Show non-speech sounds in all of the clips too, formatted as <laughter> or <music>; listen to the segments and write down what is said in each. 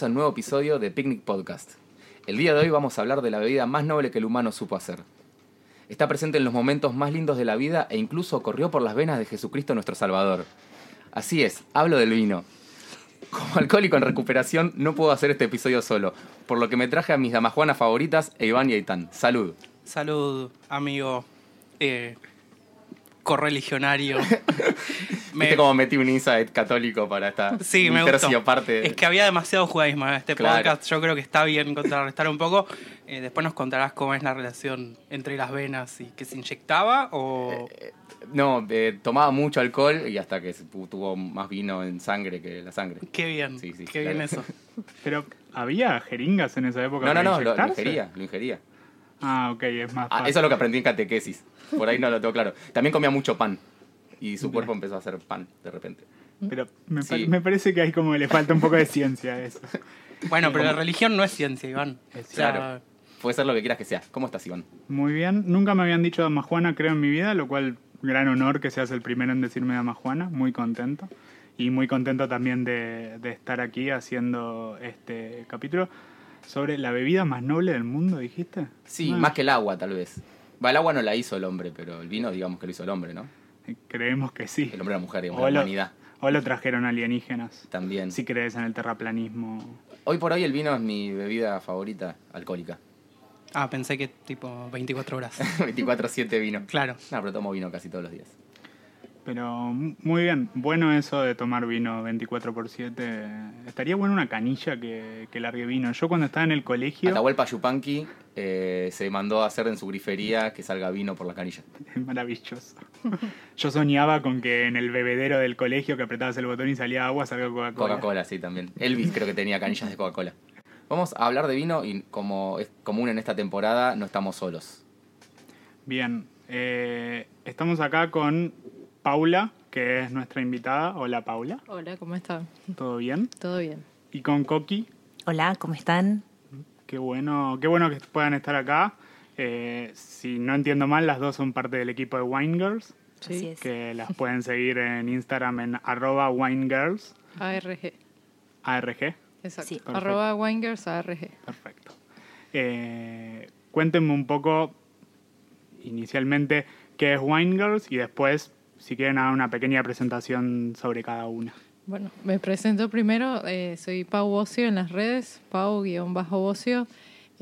Bienvenidos nuevo episodio de Picnic Podcast. El día de hoy vamos a hablar de la bebida más noble que el humano supo hacer. Está presente en los momentos más lindos de la vida e incluso corrió por las venas de Jesucristo nuestro Salvador. Así es, hablo del vino. Como alcohólico en recuperación no puedo hacer este episodio solo, por lo que me traje a mis damajuanas favoritas, Iván y Aitán. Salud. Salud, amigo eh, correligionario. <laughs> <laughs> ¿Viste cómo metí un insight católico para esta Sí, me tercio gustó. parte? Es que había demasiado judaísmo en este Claro. podcast. Yo creo que está bien contrarrestar un poco. Eh, después nos contarás cómo es la relación entre las venas y que se inyectaba o... No, eh, tomaba mucho alcohol y hasta que tuvo más vino en sangre que la sangre. Qué bien, Sí, sí, qué claro. bien eso. <laughs> Pero, ¿había jeringas en esa época? No, no, no, lo, ingería, lo ingería. Ah, ok, es más Ah, fácil. eso es lo que aprendí en catequesis. Por ahí no lo tengo claro. También comía mucho pan. Y su cuerpo empezó a hacer pan de repente. Pero me, pa- Sí. me parece que hay como le falta un poco de ciencia a eso. Bueno, pero la religión no es ciencia, Iván. Es O sea, Claro. Puede ser lo que quieras que sea. ¿Cómo estás, Iván? Muy bien. Nunca me habían dicho Dama Juana, creo, en mi vida, lo cual, gran honor que seas el primero en decirme Dama Juana. Muy contento. Y muy contento también de, de estar aquí haciendo este capítulo sobre la bebida más noble del mundo, dijiste. Sí, Ah, más que el agua, tal vez. Va, el agua no la hizo el hombre, pero el vino, digamos que lo hizo el hombre, ¿no? Creemos que sí. El hombre y la mujer, digamos, O la lo, humanidad o lo trajeron alienígenas. también. Si crees en el terraplanismo. Hoy por hoy el vino es mi bebida favorita alcohólica. Ah, pensé que tipo 24 horas. <laughs> 24-7 vino. Claro. No, pero tomo vino casi todos los días. Pero muy bien, bueno eso de tomar vino 24 por 7. Estaría bueno una canilla que, que largue vino. Yo cuando estaba en el colegio, Atahualpa Yupanqui eh, se mandó a hacer en su grifería que salga vino por la canilla. <laughs> maravilloso. Yo soñaba con que en el bebedero del colegio que apretabas el botón y salía agua, salga Coca-Cola. Coca-Cola, sí, también. Elvis creo que tenía canillas de Coca-Cola. Vamos a hablar de vino y como es común en esta temporada, no estamos solos. Bien, eh, estamos acá con Paula, que es nuestra invitada. Hola Paula, Hola, ¿cómo están? ¿todo bien? ¿Todo bien? Y con Coqui, Hola, ¿cómo están? Qué bueno, qué bueno que puedan estar acá. Eh, si no entiendo mal, las dos son parte del equipo de Wine Girls, Sí. Así es. que las pueden seguir en Instagram en arroba winegirls, ARG. ARG. Exacto. Sí. Arroba Wingers ARG. Perfecto. Eh, cuéntenme un poco, inicialmente, qué es Wine Girls y después, si quieren, hagan una pequeña presentación sobre cada una. Bueno, me presento primero. eh, soy Pau Bocio en las redes, Pau-Bocio.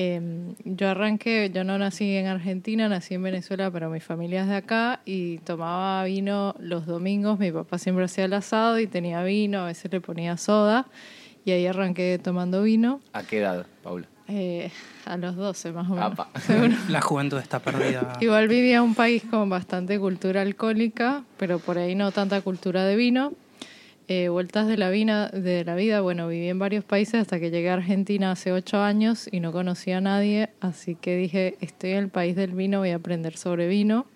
Eh, yo arranqué, yo no nací en Argentina, nací en Venezuela, pero mi familia es de acá y tomaba vino los domingos. Mi papá siempre hacía el asado y tenía vino, a veces le ponía soda y ahí arranqué tomando vino ¿A qué edad, Paula? Eh, a los 12 más o menos. Apa. <laughs> seguro. La juventud está perdida. Igual vivía en un país con bastante cultura alcohólica, pero por ahí no tanta cultura de vino. Eh, vueltas de la, vina, de la vida, bueno, viví en varios países hasta que llegué a Argentina hace ocho años y no conocía a nadie, así que dije, estoy en el país del vino, voy a aprender sobre vino.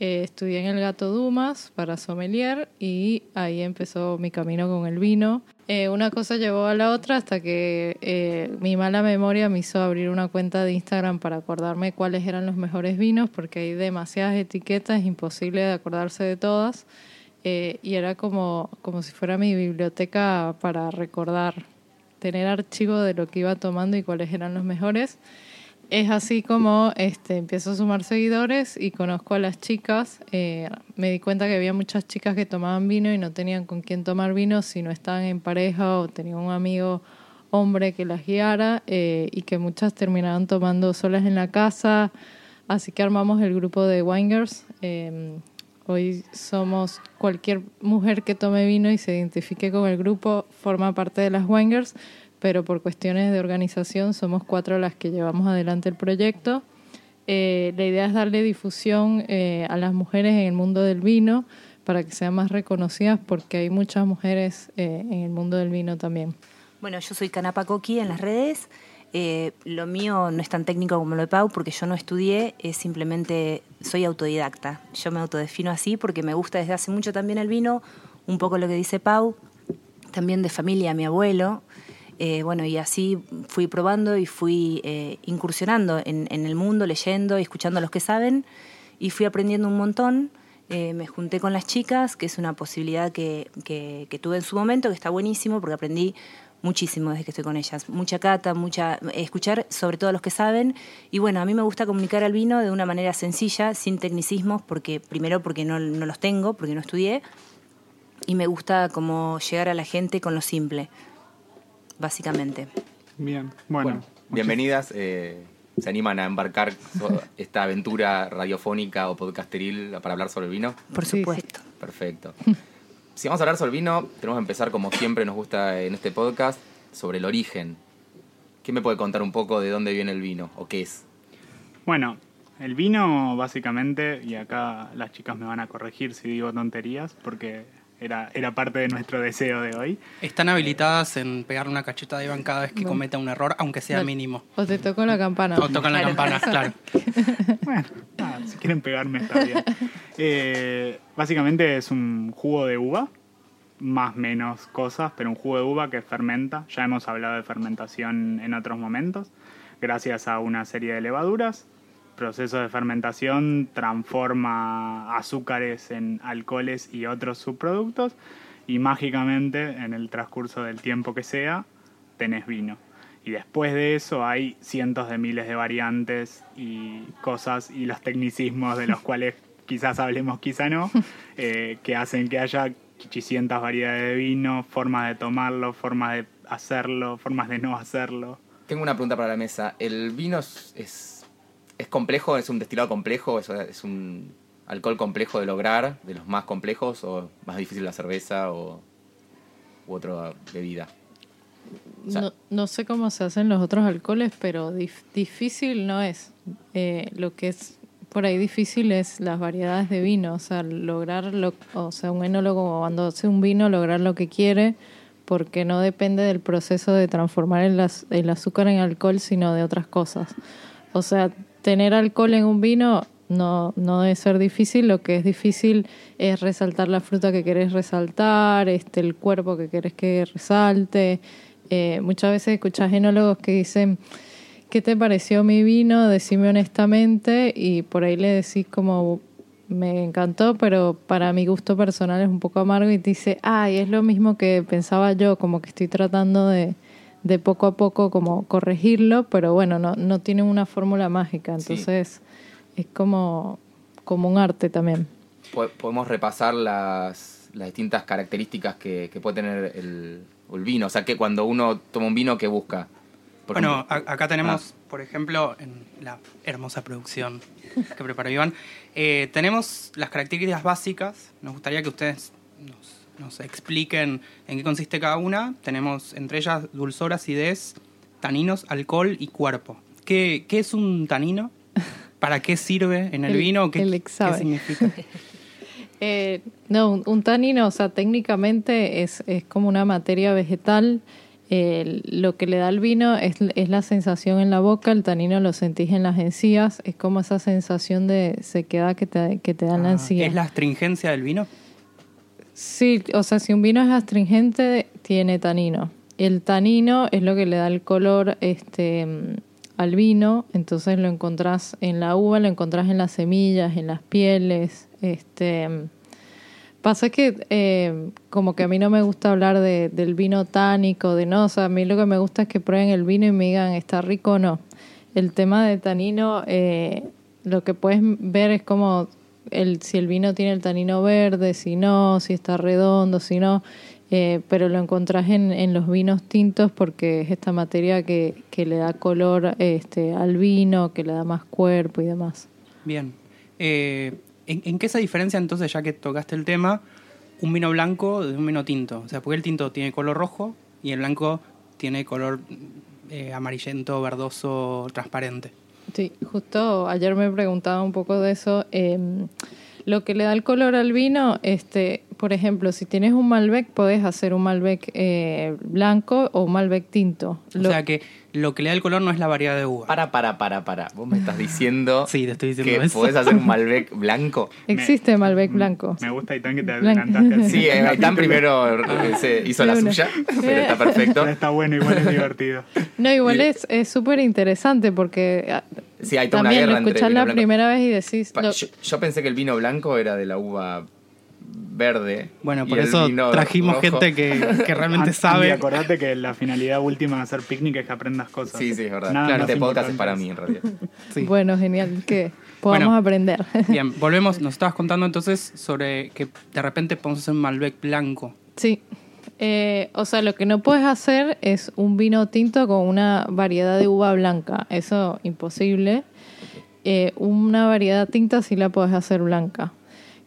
Eh, estudié en el Gato Dumas para sommelier y ahí empezó mi camino con el vino. Eh, una cosa llevó a la otra hasta que eh, mi mala memoria me hizo abrir una cuenta de Instagram para acordarme cuáles eran los mejores vinos, porque hay demasiadas etiquetas, es imposible de acordarse de todas. Eh, y era como, como si fuera mi biblioteca para recordar, tener archivo de lo que iba tomando y cuáles eran los mejores. Es así como este, empiezo a sumar seguidores y conozco a las chicas. Eh, me di cuenta que había muchas chicas que tomaban vino y no tenían con quién tomar vino si no estaban en pareja o tenían un amigo hombre que las guiara eh, y que muchas terminaban tomando solas en la casa. Así que armamos el grupo de Wingers. Eh, hoy somos cualquier mujer que tome vino y se identifique con el grupo, forma parte de las Wingers pero por cuestiones de organización somos cuatro las que llevamos adelante el proyecto. Eh, la idea es darle difusión eh, a las mujeres en el mundo del vino para que sean más reconocidas porque hay muchas mujeres eh, en el mundo del vino también. Bueno, yo soy Canapa Coqui en las redes. Eh, lo mío no es tan técnico como lo de Pau porque yo no estudié, es simplemente soy autodidacta. Yo me autodefino así porque me gusta desde hace mucho también el vino, un poco lo que dice Pau, también de familia, mi abuelo. Eh, bueno, y así fui probando y fui eh, incursionando en, el mundo, leyendo y escuchando a los que saben. y fui aprendiendo un montón. Eh, me junté con las chicas, que es una posibilidad que, que, que tuve en su momento, que está buenísimo porque aprendí muchísimo desde que estoy con ellas. Mucha cata, mucha escuchar sobre todo a los que saben. Y bueno, a mí me gusta comunicar al vino de una manera sencilla, sin tecnicismos, porque primero porque no, no los tengo, porque no estudié, y me gusta como llegar a la gente con lo simple, básicamente. Bien, bueno. Bueno, bienvenidas. eh, ¿Se animan a embarcar <laughs> esta aventura radiofónica o podcasteril para hablar sobre el vino? Por Sí, sí. supuesto. Perfecto. <laughs> Si vamos a hablar sobre el vino, tenemos que empezar como siempre nos gusta en este podcast, sobre el origen. ¿Quién me puede contar un poco de dónde viene el vino o qué es? Bueno, el vino básicamente, y acá las chicas me van a corregir si digo tonterías, porque era, era parte de nuestro deseo de hoy. Están habilitadas en pegarle una cacheta de Iván cada vez que Bueno. cometa un error, aunque sea Vale. mínimo. O te tocó la campana. O tocan la Claro. campana, claro. <laughs> Bueno, nada, si quieren pegarme está bien. Eh, básicamente es un jugo de uva, más menos cosas, pero un jugo de uva que fermenta. Ya hemos hablado de fermentación en otros momentos, gracias a una serie de levaduras. Proceso de fermentación transforma azúcares en alcoholes y otros subproductos y mágicamente en el transcurso del tiempo que sea tenés vino. Y después de eso hay cientos de miles de variantes y cosas y los tecnicismos de los <laughs> cuales quizás hablemos, quizá no, eh, que hacen que haya 800 variedades de vino, formas de tomarlo, formas de hacerlo, formas de no hacerlo. Tengo una pregunta para la mesa. ¿El vino es, es, complejo? ¿Es un destilado complejo? ¿Es, un alcohol complejo de lograr? ¿De los más complejos? ¿O más difícil la cerveza o u otra bebida? No, no sé cómo se hacen los otros alcoholes, pero dif- difícil no es. Eh, lo que es por ahí difícil es las variedades de vino, o sea, lograr, lo, o sea, un enólogo cuando hace un vino, lograr lo que quiere, porque no depende del proceso de transformar el, az- el azúcar en alcohol, sino de otras cosas. O sea, tener alcohol en un vino no, no debe ser difícil, lo que es difícil es resaltar la fruta que querés resaltar, este, el cuerpo que querés que resalte. Eh, muchas veces escuchas enólogos que dicen, ¿qué te pareció mi vino? Decime honestamente y por ahí le decís como, me encantó, pero para mi gusto personal es un poco amargo y te dice, ay, es lo mismo que pensaba yo, como que estoy tratando de, de poco a poco como corregirlo, pero bueno, no, no tiene una fórmula mágica, Sí. entonces es como, como un arte también. Po- Podemos repasar las, las distintas características que, que puede tener el, el vino. O sea, que cuando uno toma un vino, ¿qué busca? Por Bueno, ejemplo- acá tenemos, por ejemplo, en la hermosa producción que preparó Iván, eh, tenemos las características básicas. Nos gustaría que ustedes nos, expliquen en qué consiste cada una. Tenemos entre ellas dulzor, acidez, taninos, alcohol y cuerpo. ¿Qué, qué es un tanino? ¿Para qué sirve en el, El- vino? ¿Qué, el qué significa? <laughs> Eh, no, un, un tanino, o sea, técnicamente es, es como una materia vegetal. Eh, lo que le da el vino es, es la sensación en la boca, el tanino lo sentís en las encías, es como esa sensación de sequedad que te, que te da la Ah, encía. ¿Es la astringencia del vino? Sí, o sea, si un vino es astringente, tiene tanino. El tanino es lo que le da el color este, al vino, entonces lo encontrás en la uva, lo encontrás en las semillas, en las pieles. Este, pasa que eh, como que a mí no me gusta hablar de, del vino tánico, de no, o sea, a mí lo que me gusta es que prueben el vino y me digan, ¿está rico o no? El tema de tanino, eh, lo que puedes ver es como el, si el vino tiene el tanino verde, si no, si está redondo, si no, eh, pero lo encontrás en, en los vinos tintos porque es esta materia que, que le da color este, al vino, que le da más cuerpo y demás. Bien. Eh, ¿en, qué se diferencia entonces, ya que tocaste el tema, un vino blanco de un vino tinto? O sea, porque el tinto tiene color rojo y el blanco tiene color eh, amarillento, verdoso, transparente. Sí, justo ayer me preguntaba un poco de eso. eh, lo que le da el color al vino, este, por ejemplo, si tienes un Malbec, puedes hacer un Malbec eh, blanco o un Malbec tinto. O Lo- sea que lo que le da el color no es la variedad de uva. Para, para, para, para. Vos me estás diciendo <laughs> Sí, te estoy diciendo que eso. podés hacer un Malbec blanco. <laughs> existe Malbec blanco. Me gusta, Itán, que te adelantaste. Sí, eh, Aitán primero eh, se hizo la una. suya, pero está perfecto. Pero <laughs> está bueno, igual es divertido. No, igual Y- es es súper interesante porque ah, Sí, hay toda una también guerra lo escuchás la blanco. primera vez y decís... Pa- lo- Yo, yo pensé que el vino blanco era de la uva verde. Bueno, y por eso trajimos rojo- gente que, que realmente <laughs> sabe. acordate que la finalidad última de hacer picnic es que aprendas cosas. Sí, sí, es verdad. Nada Claro, más este podcast es para mí, en realidad. <laughs> Sí. Bueno, genial, que podamos Bueno. aprender. <laughs> Bien, volvemos. Nos estabas contando entonces sobre que de repente podemos hacer un Malbec blanco. Sí. Eh, o sea, lo que no puedes hacer es un vino tinto con una variedad de uva blanca. Eso imposible. Eh, una variedad tinta sí la puedes hacer blanca.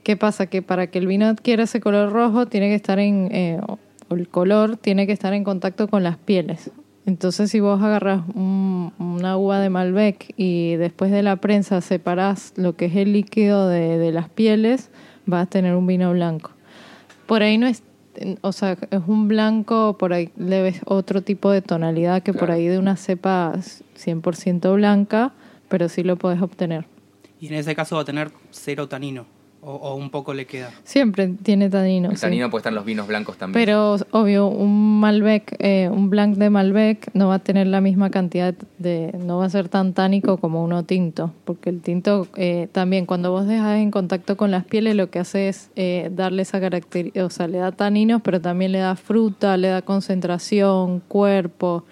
¿Qué pasa? Que para que el vino adquiera ese color rojo tiene que estar en... eh, o el color tiene que estar en contacto con las pieles. Entonces, si vos agarras un- una uva de Malbec y después de la prensa separás lo que es el líquido de, de las pieles, vas a tener un vino blanco. Por ahí no es, o sea, es un blanco, por ahí le ves otro tipo de tonalidad que por ahí de una cepa 100% blanca, pero sí lo puedes obtener. Y en ese caso va a tener cero tanino. O, o un poco le queda. Siempre tiene tanino. El sí. tanino puede estar en los vinos blancos también. Pero obvio, un Malbec, eh, un blanc de Malbec no va a tener la misma cantidad de, no va a ser tan tánico como uno tinto, porque el tinto eh, también cuando vos dejas en contacto con las pieles lo que hace es eh, darle esa característica, o sea, le da taninos, pero también le da fruta, le da concentración, cuerpo.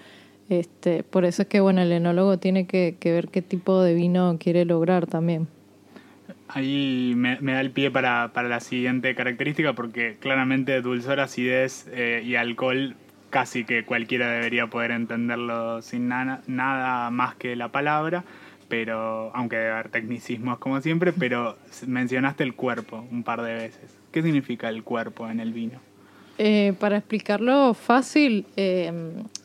Este, por eso es que bueno, el enólogo tiene que, que ver qué tipo de vino quiere lograr también. Ahí me, me da el pie para, para la siguiente característica porque claramente dulzor, acidez eh, y alcohol casi que cualquiera debería poder entenderlo sin nada, nada más que la palabra, pero aunque debe haber tecnicismos como siempre, pero mencionaste el cuerpo un par de veces. ¿Qué significa el cuerpo en el vino? Eh, para explicarlo fácil, eh,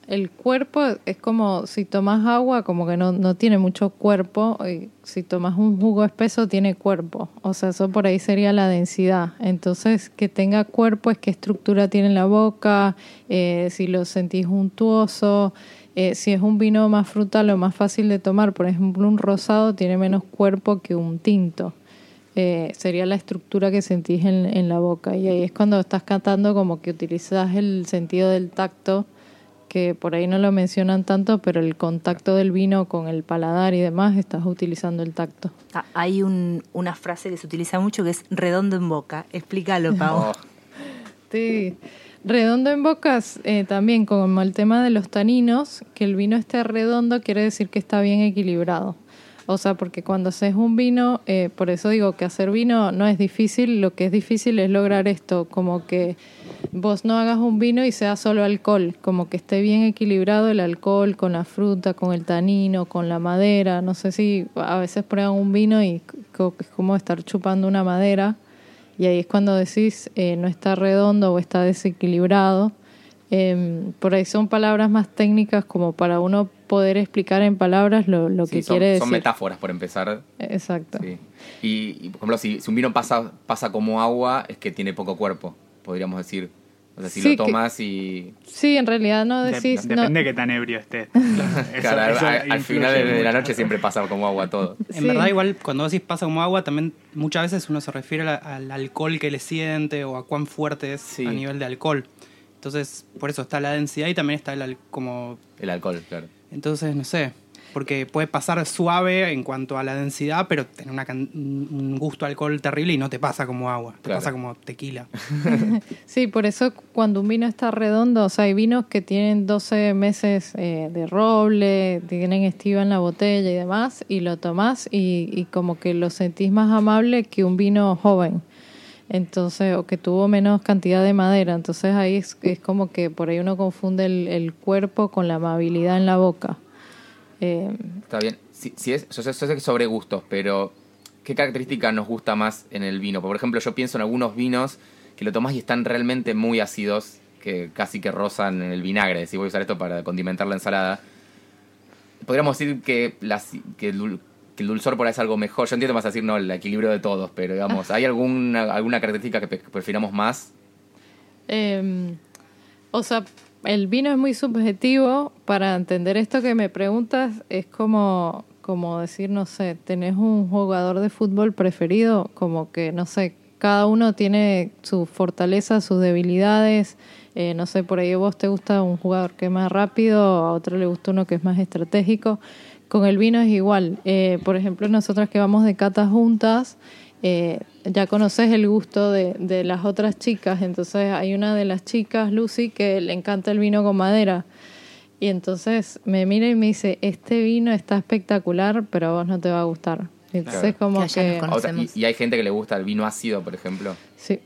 el cuerpo es como si tomas agua, como que no, no tiene mucho cuerpo, y si tomas un jugo espeso tiene cuerpo, o sea, eso por ahí sería la densidad. Entonces, que tenga cuerpo es qué estructura tiene en la boca, eh, si lo sentís untuoso, eh, si es un vino más frutal o más fácil de tomar, por ejemplo, un rosado tiene menos cuerpo que un tinto eh, sería la estructura que sentís en, en la boca. Y ahí es cuando estás cantando como que utilizas el sentido del tacto, que por ahí no lo mencionan tanto, pero el contacto del vino con el paladar y demás, estás utilizando el tacto. Ah, Hay un- una frase que se utiliza mucho que es redondo en boca. Explícalo, <laughs> Pau. Oh, Sí. Redondo en bocas, eh, también como el tema de los taninos, que el vino esté redondo quiere decir que está bien equilibrado. O sea, porque cuando haces un vino, eh, por eso digo que hacer vino no es difícil, lo que es difícil es lograr esto, como que vos no hagas un vino y sea solo alcohol, como que esté bien equilibrado el alcohol con la fruta, con el tanino, con la madera. No sé si a veces prueban un vino y es como estar chupando una madera. Y ahí es cuando decís eh, no está redondo o está desequilibrado. Em, por ahí son palabras más técnicas como para uno poder explicar en palabras lo, lo sí, que son, quiere decir. son metáforas, por empezar. Exacto. Sí. Y, y, por ejemplo, si, si un vino pasa, pasa como agua, es que tiene poco cuerpo, podríamos decir. O sea, si Sí, lo que- tomas y... Sí, en realidad no De- decís... no- depende de qué tan ebrio estés. <laughs> Eso- Claro, al- eso al, al final de, de la noche siempre pasa como agua todo. <laughs> En Sí. verdad, igual cuando decís pasa como agua, también muchas veces uno se refiere la- al alcohol que le siente o a cuán fuerte es Sí. a nivel de alcohol. Entonces, por eso está la densidad y también está el al- como... El alcohol, claro. Entonces, no sé, porque puede pasar suave en cuanto a la densidad, pero tener una can- un gusto a alcohol terrible y no te pasa como agua, te Claro. pasa como tequila. <laughs> Sí, por eso cuando un vino está redondo, o sea, hay vinos que tienen 12 meses eh, de roble, tienen estiva en la botella y demás, y lo tomás y, y como que lo sentís más amable que un vino joven. Entonces, o que tuvo menos cantidad de madera. Entonces ahí es, es como que por ahí uno confunde el, cuerpo con la amabilidad en la boca. Eh, Está bien. Si, es, yo sé, que sobre gustos, pero ¿qué característica nos gusta más en el vino? Por ejemplo, yo pienso en algunos vinos que lo tomás y están realmente muy ácidos, que casi que rozan en el vinagre. Si voy a usar esto para condimentar la ensalada. Podríamos decir que, las, que, que el dulzor por ahí es algo mejor. Yo entiendo que vas a decir, no, el equilibrio de todos, pero digamos, <laughs> ¿hay alguna, alguna característica que prefiramos más? Eh, o sea, el vino es muy subjetivo. Para entender esto que me preguntas, es como, como decir, no sé, tenés un jugador de fútbol preferido, como que, no sé, cada uno tiene sus fortalezas, sus debilidades. Eh, no sé, por ahí a vos te gusta un jugador que es más rápido, a otro le gusta uno que es más estratégico. Con el vino es igual. Eh, por ejemplo, nosotras que vamos de catas juntas, eh, ya conoces el gusto de, de las otras chicas. Entonces hay una de las chicas, Lucy, que le encanta el vino con madera. Y entonces me mira y me dice, este vino está espectacular, pero a vos no te va a gustar. Entonces Claro. como Que otra- y hay gente que le gusta el vino ácido, por ejemplo. Sí.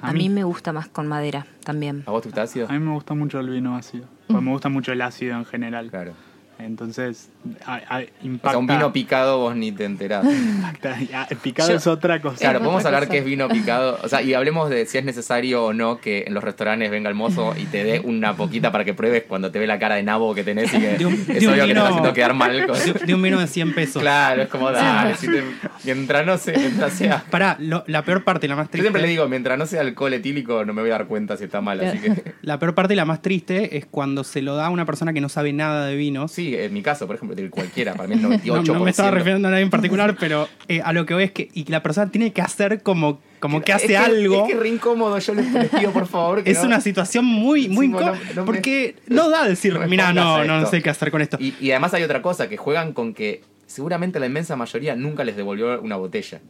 A mí me gusta más con madera también. ¿A vos te gusta ácido? A mí me gusta mucho el vino ácido. Pues me gusta mucho el ácido en general. Claro. Entonces, a- a- O impacta. sea, un vino picado vos ni te enterás. impacta. Ah, picado Yo- es otra cosa. Claro, podemos hablar cosa. qué es vino picado. O sea, y hablemos de si es necesario o no que en los restaurantes venga el mozo y te dé una poquita para que pruebes cuando te ve la cara de nabo que tenés y que De un- es de obvio que te vino- está haciendo quedar mal. con- De, de un vino de 100 pesos. Claro, es como dale, si te- mientras no se, mientras sea. Pará, lo- la peor parte y la más Yo triste. siempre le digo, mientras no sea alcohol etílico, no me voy a dar cuenta si está mal, así que. La peor parte y la más triste es cuando se lo da a una persona que no sabe nada de vinos. Sí, en mi caso, por ejemplo, cualquiera, para mí <laughs> el 98%. No, no me estaba refiriendo a nadie en particular, pero eh, a lo que voy es que, y la persona tiene que hacer como, como que hace Es algo. Es que re incómodo, yo les, les pido por favor. Que es no- una situación muy, muy Sí, incómoda. no porque no <laughs> da decir, mira, no, no, no esto". sé qué hacer con esto. Y, y además hay otra cosa, que juegan con que seguramente la inmensa mayoría nunca les devolvió una botella.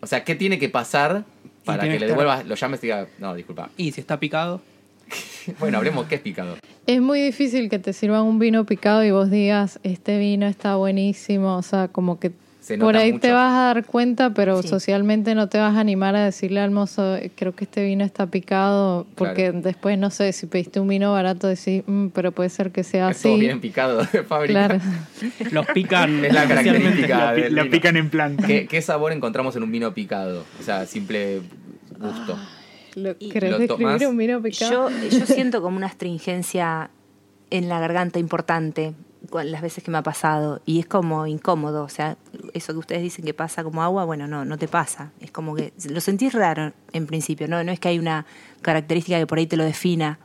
O sea, ¿qué tiene que pasar para que le que estar- devuelvas, lo llames y diga, no, disculpa. Y si está picado, <laughs> Bueno, hablemos qué es picado. Es muy difícil que te sirvan un vino picado y vos digas, este vino está buenísimo, o sea, como que Se por ahí mucho. te vas a dar cuenta, pero Sí. socialmente no te vas a animar a decirle al mozo, creo que este vino está picado, porque Claro. después, no sé, si pediste un vino barato, decís, "Mm, pero puede ser que sea Es <laughs> todo así. bien picado de <laughs> fábrica. Claro. los pican. Es la característica Lo, pi- del lo vino. pican en planta. ¿Qué, qué sabor encontramos en un vino picado? O sea, simple gusto. Lo- ¿Querés ¿Lo describir un vino picado? Yo, yo <laughs> siento como una astringencia en la garganta importante con las veces que me ha pasado y es como incómodo, o sea, eso que ustedes dicen que pasa como agua, bueno, no, no te pasa, es como que lo sentís raro en principio, no, no es que hay una característica que por ahí te lo defina.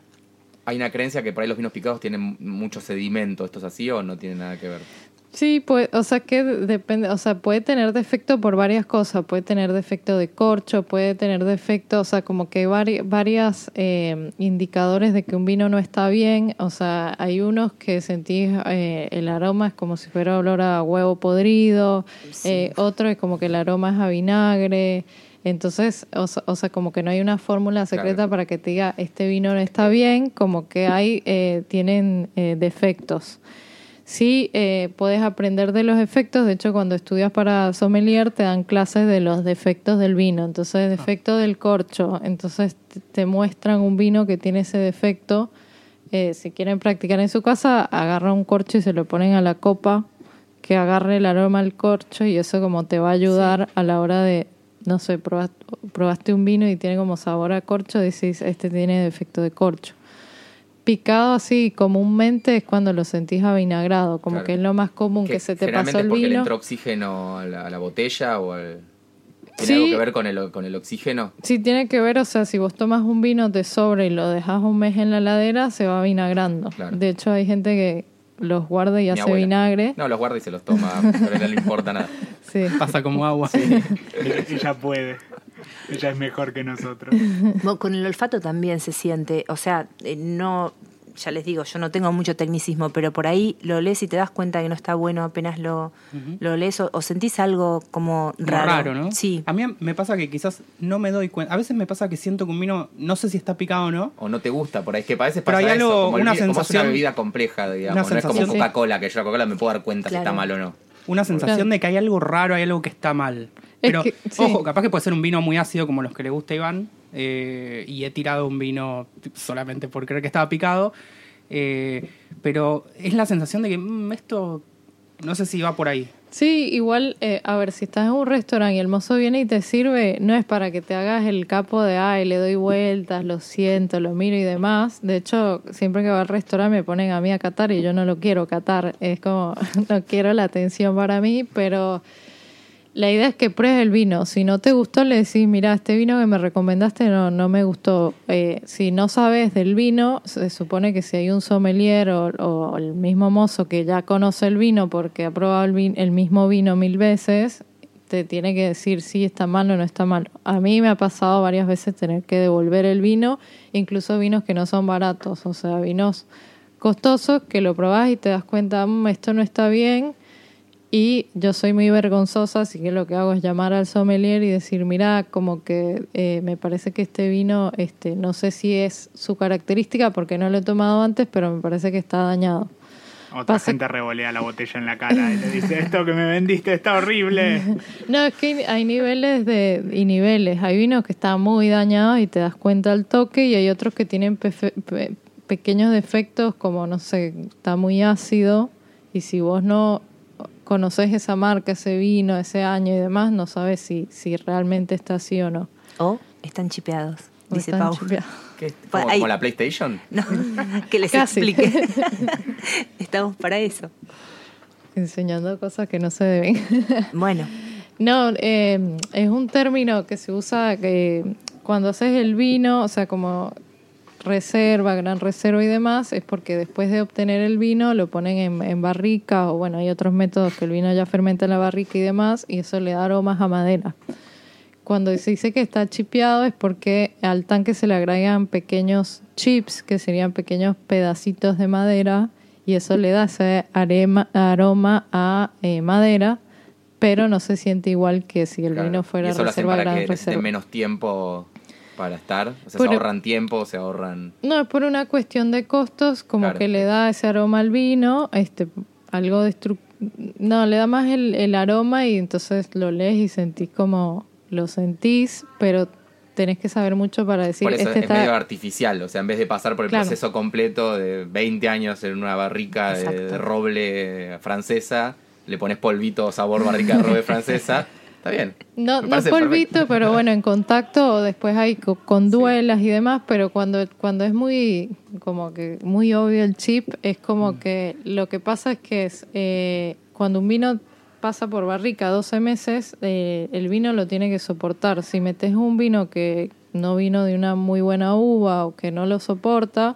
Hay una creencia que por ahí los vinos picados tienen mucho sedimento. ¿Esto es así o no tiene nada que ver? Sí, pues, o sea que depende, o sea, puede tener defecto por varias cosas, puede tener defecto de corcho, puede tener defecto, o sea, como que vari, varias eh, indicadores de que un vino no está bien, o sea, hay unos que sentís eh, el aroma es como si fuera olor a huevo podrido, eh, otro es como que el aroma es a vinagre, entonces, o, sea- o sea, como que no hay una fórmula secreta Claro. para que te diga este vino no está bien, como que hay, eh, tienen eh, defectos. Sí, eh, puedes aprender de los efectos. De hecho, cuando estudias para sommelier te dan clases de los defectos del vino. Entonces, defecto del corcho. Entonces, te- muestran un vino que tiene ese defecto. Eh, si quieren practicar en su casa, agarra un corcho y se lo ponen a la copa, que agarre el aroma al corcho y eso como te va a ayudar a la hora de, no sé, probas- probaste un vino y tiene como sabor a corcho, decís, este tiene defecto de corcho. Picado así comúnmente es cuando lo sentís avinagrado, como Claro. que es lo más común que, se te pasó el porque le vino. entró oxígeno a la, a la botella o al... ¿Tiene Sí. algo que ver con el, con el oxígeno? Sí, tiene que ver, o sea, si vos tomas un vino de sobre y lo dejas un mes en la heladera, se va vinagrando. Claro. De hecho, hay gente que los guarda y Mi hace abuela. vinagre. No, los guarda y se los toma, pero no le importa nada. <laughs> Sí. Pasa como agua. Ella, <laughs> ella puede. Ella es mejor que nosotros. <laughs> Bueno, con el olfato también se siente, o sea, eh, no, ya les digo, yo no tengo mucho tecnicismo, pero por ahí lo lees y te das cuenta que no está bueno apenas lo, lo lees o, o sentís algo como Como raro. raro, ¿no? Sí. A mí me pasa que quizás no me doy cuenta. A veces me pasa que siento que un vino, no sé si está picado o no. O no te gusta, por ahí es que a veces Pero pasa hay algo- eso, como, el una vi- como es una sensación- bebida compleja, digamos, una no es como sensación- Coca-Cola, que yo la Coca-Cola me puedo dar cuenta si está mal o no. Una sensación Claro. de que hay algo raro, hay algo que está mal. Es Pero, que- sí. ojo, capaz que puede ser un vino muy ácido como los que le gusta a Iván. eh, y he tirado un vino solamente por creer que estaba picado. eh, pero es la sensación de que "Mm, esto no sé si va por ahí. Sí, igual, eh, a ver, si estás en un restaurante y el mozo viene y te sirve, no es para que te hagas el capo de, ay, le doy vueltas, lo siento, lo miro y demás. De hecho, siempre que va al restaurante me ponen a mí a catar y yo no lo quiero catar. Es como, <laughs> no quiero la atención para mí, pero la idea es que pruebes el vino. Si no te gustó, le decís, mira, este vino que me recomendaste no, no me gustó. Eh, si no sabes del vino, se supone que si hay un sommelier o, el mismo mozo que ya conoce el vino porque ha probado el mismo vino mil veces, te tiene que decir si está malo o no está malo. A mí me ha pasado varias veces tener que devolver el vino, incluso vinos que no son baratos, o sea, vinos costosos que lo probás y te das cuenta, "Mm, esto no está bien. Y yo soy muy vergonzosa, así que lo que hago es llamar al sommelier y decir, mira, como que eh, me parece que este vino, este, no sé si es su característica porque no lo he tomado antes, pero me parece que está dañado. Otra Pasa- gente revolea la botella en la cara y le dice, esto que me vendiste está horrible. <laughs> No, es que hay niveles de y niveles. Hay vinos que están muy dañados y te das cuenta al toque y hay otros que tienen pefe- pe- pequeños defectos como, no sé, está muy ácido y si vos no conoces esa marca, ese vino, ese año y demás, no sabes si, si realmente está así o no. O están chipeados, O dice están Pau. chipeados. <laughs> ¿Qué? Pues ¿Como, la PlayStation? No, <laughs> que les Casi. explique. <laughs> Estamos para eso. Enseñando cosas que no se deben. Bueno, No, eh, es un término que se usa que cuando haces el vino, o sea, como reserva, gran reserva y demás, es porque después de obtener el vino lo ponen en, en barrica o bueno, hay otros métodos que el vino ya fermenta en la barrica y demás y eso le da aromas a madera. Cuando se dice que está chipeado es porque al tanque se le agregan pequeños chips, que serían pequeños pedacitos de madera, y eso le da ese arema- aroma a eh, madera, pero no se siente igual que si el Claro. vino fuera y eso lo hacen reserva para gran que reserva. menos tiempo para estar. O sea, se ahorran tiempo, se ahorran... No, es por una cuestión de costos, como Claro. que le da ese aroma al vino, este, algo destru... No, le da más el, el aroma y entonces lo lees y sentís como lo sentís, pero tenés que saber mucho para decir, Por eso este es está... medio artificial, o sea, en vez de pasar por el Claro. proceso completo de 20 años en una barrica de, de roble francesa, le pones polvito sabor barrica de roble francesa, <laughs> está bien. No, no polvito, pero bueno, en contacto o después hay co- con duelas y demás, pero cuando, cuando es muy, como que muy obvio el chip, es como Mm. que lo que pasa es que es, eh, cuando un vino pasa por barrica 12 meses, eh, el vino lo tiene que soportar. Si metes un vino que no vino de una muy buena uva o que no lo soporta,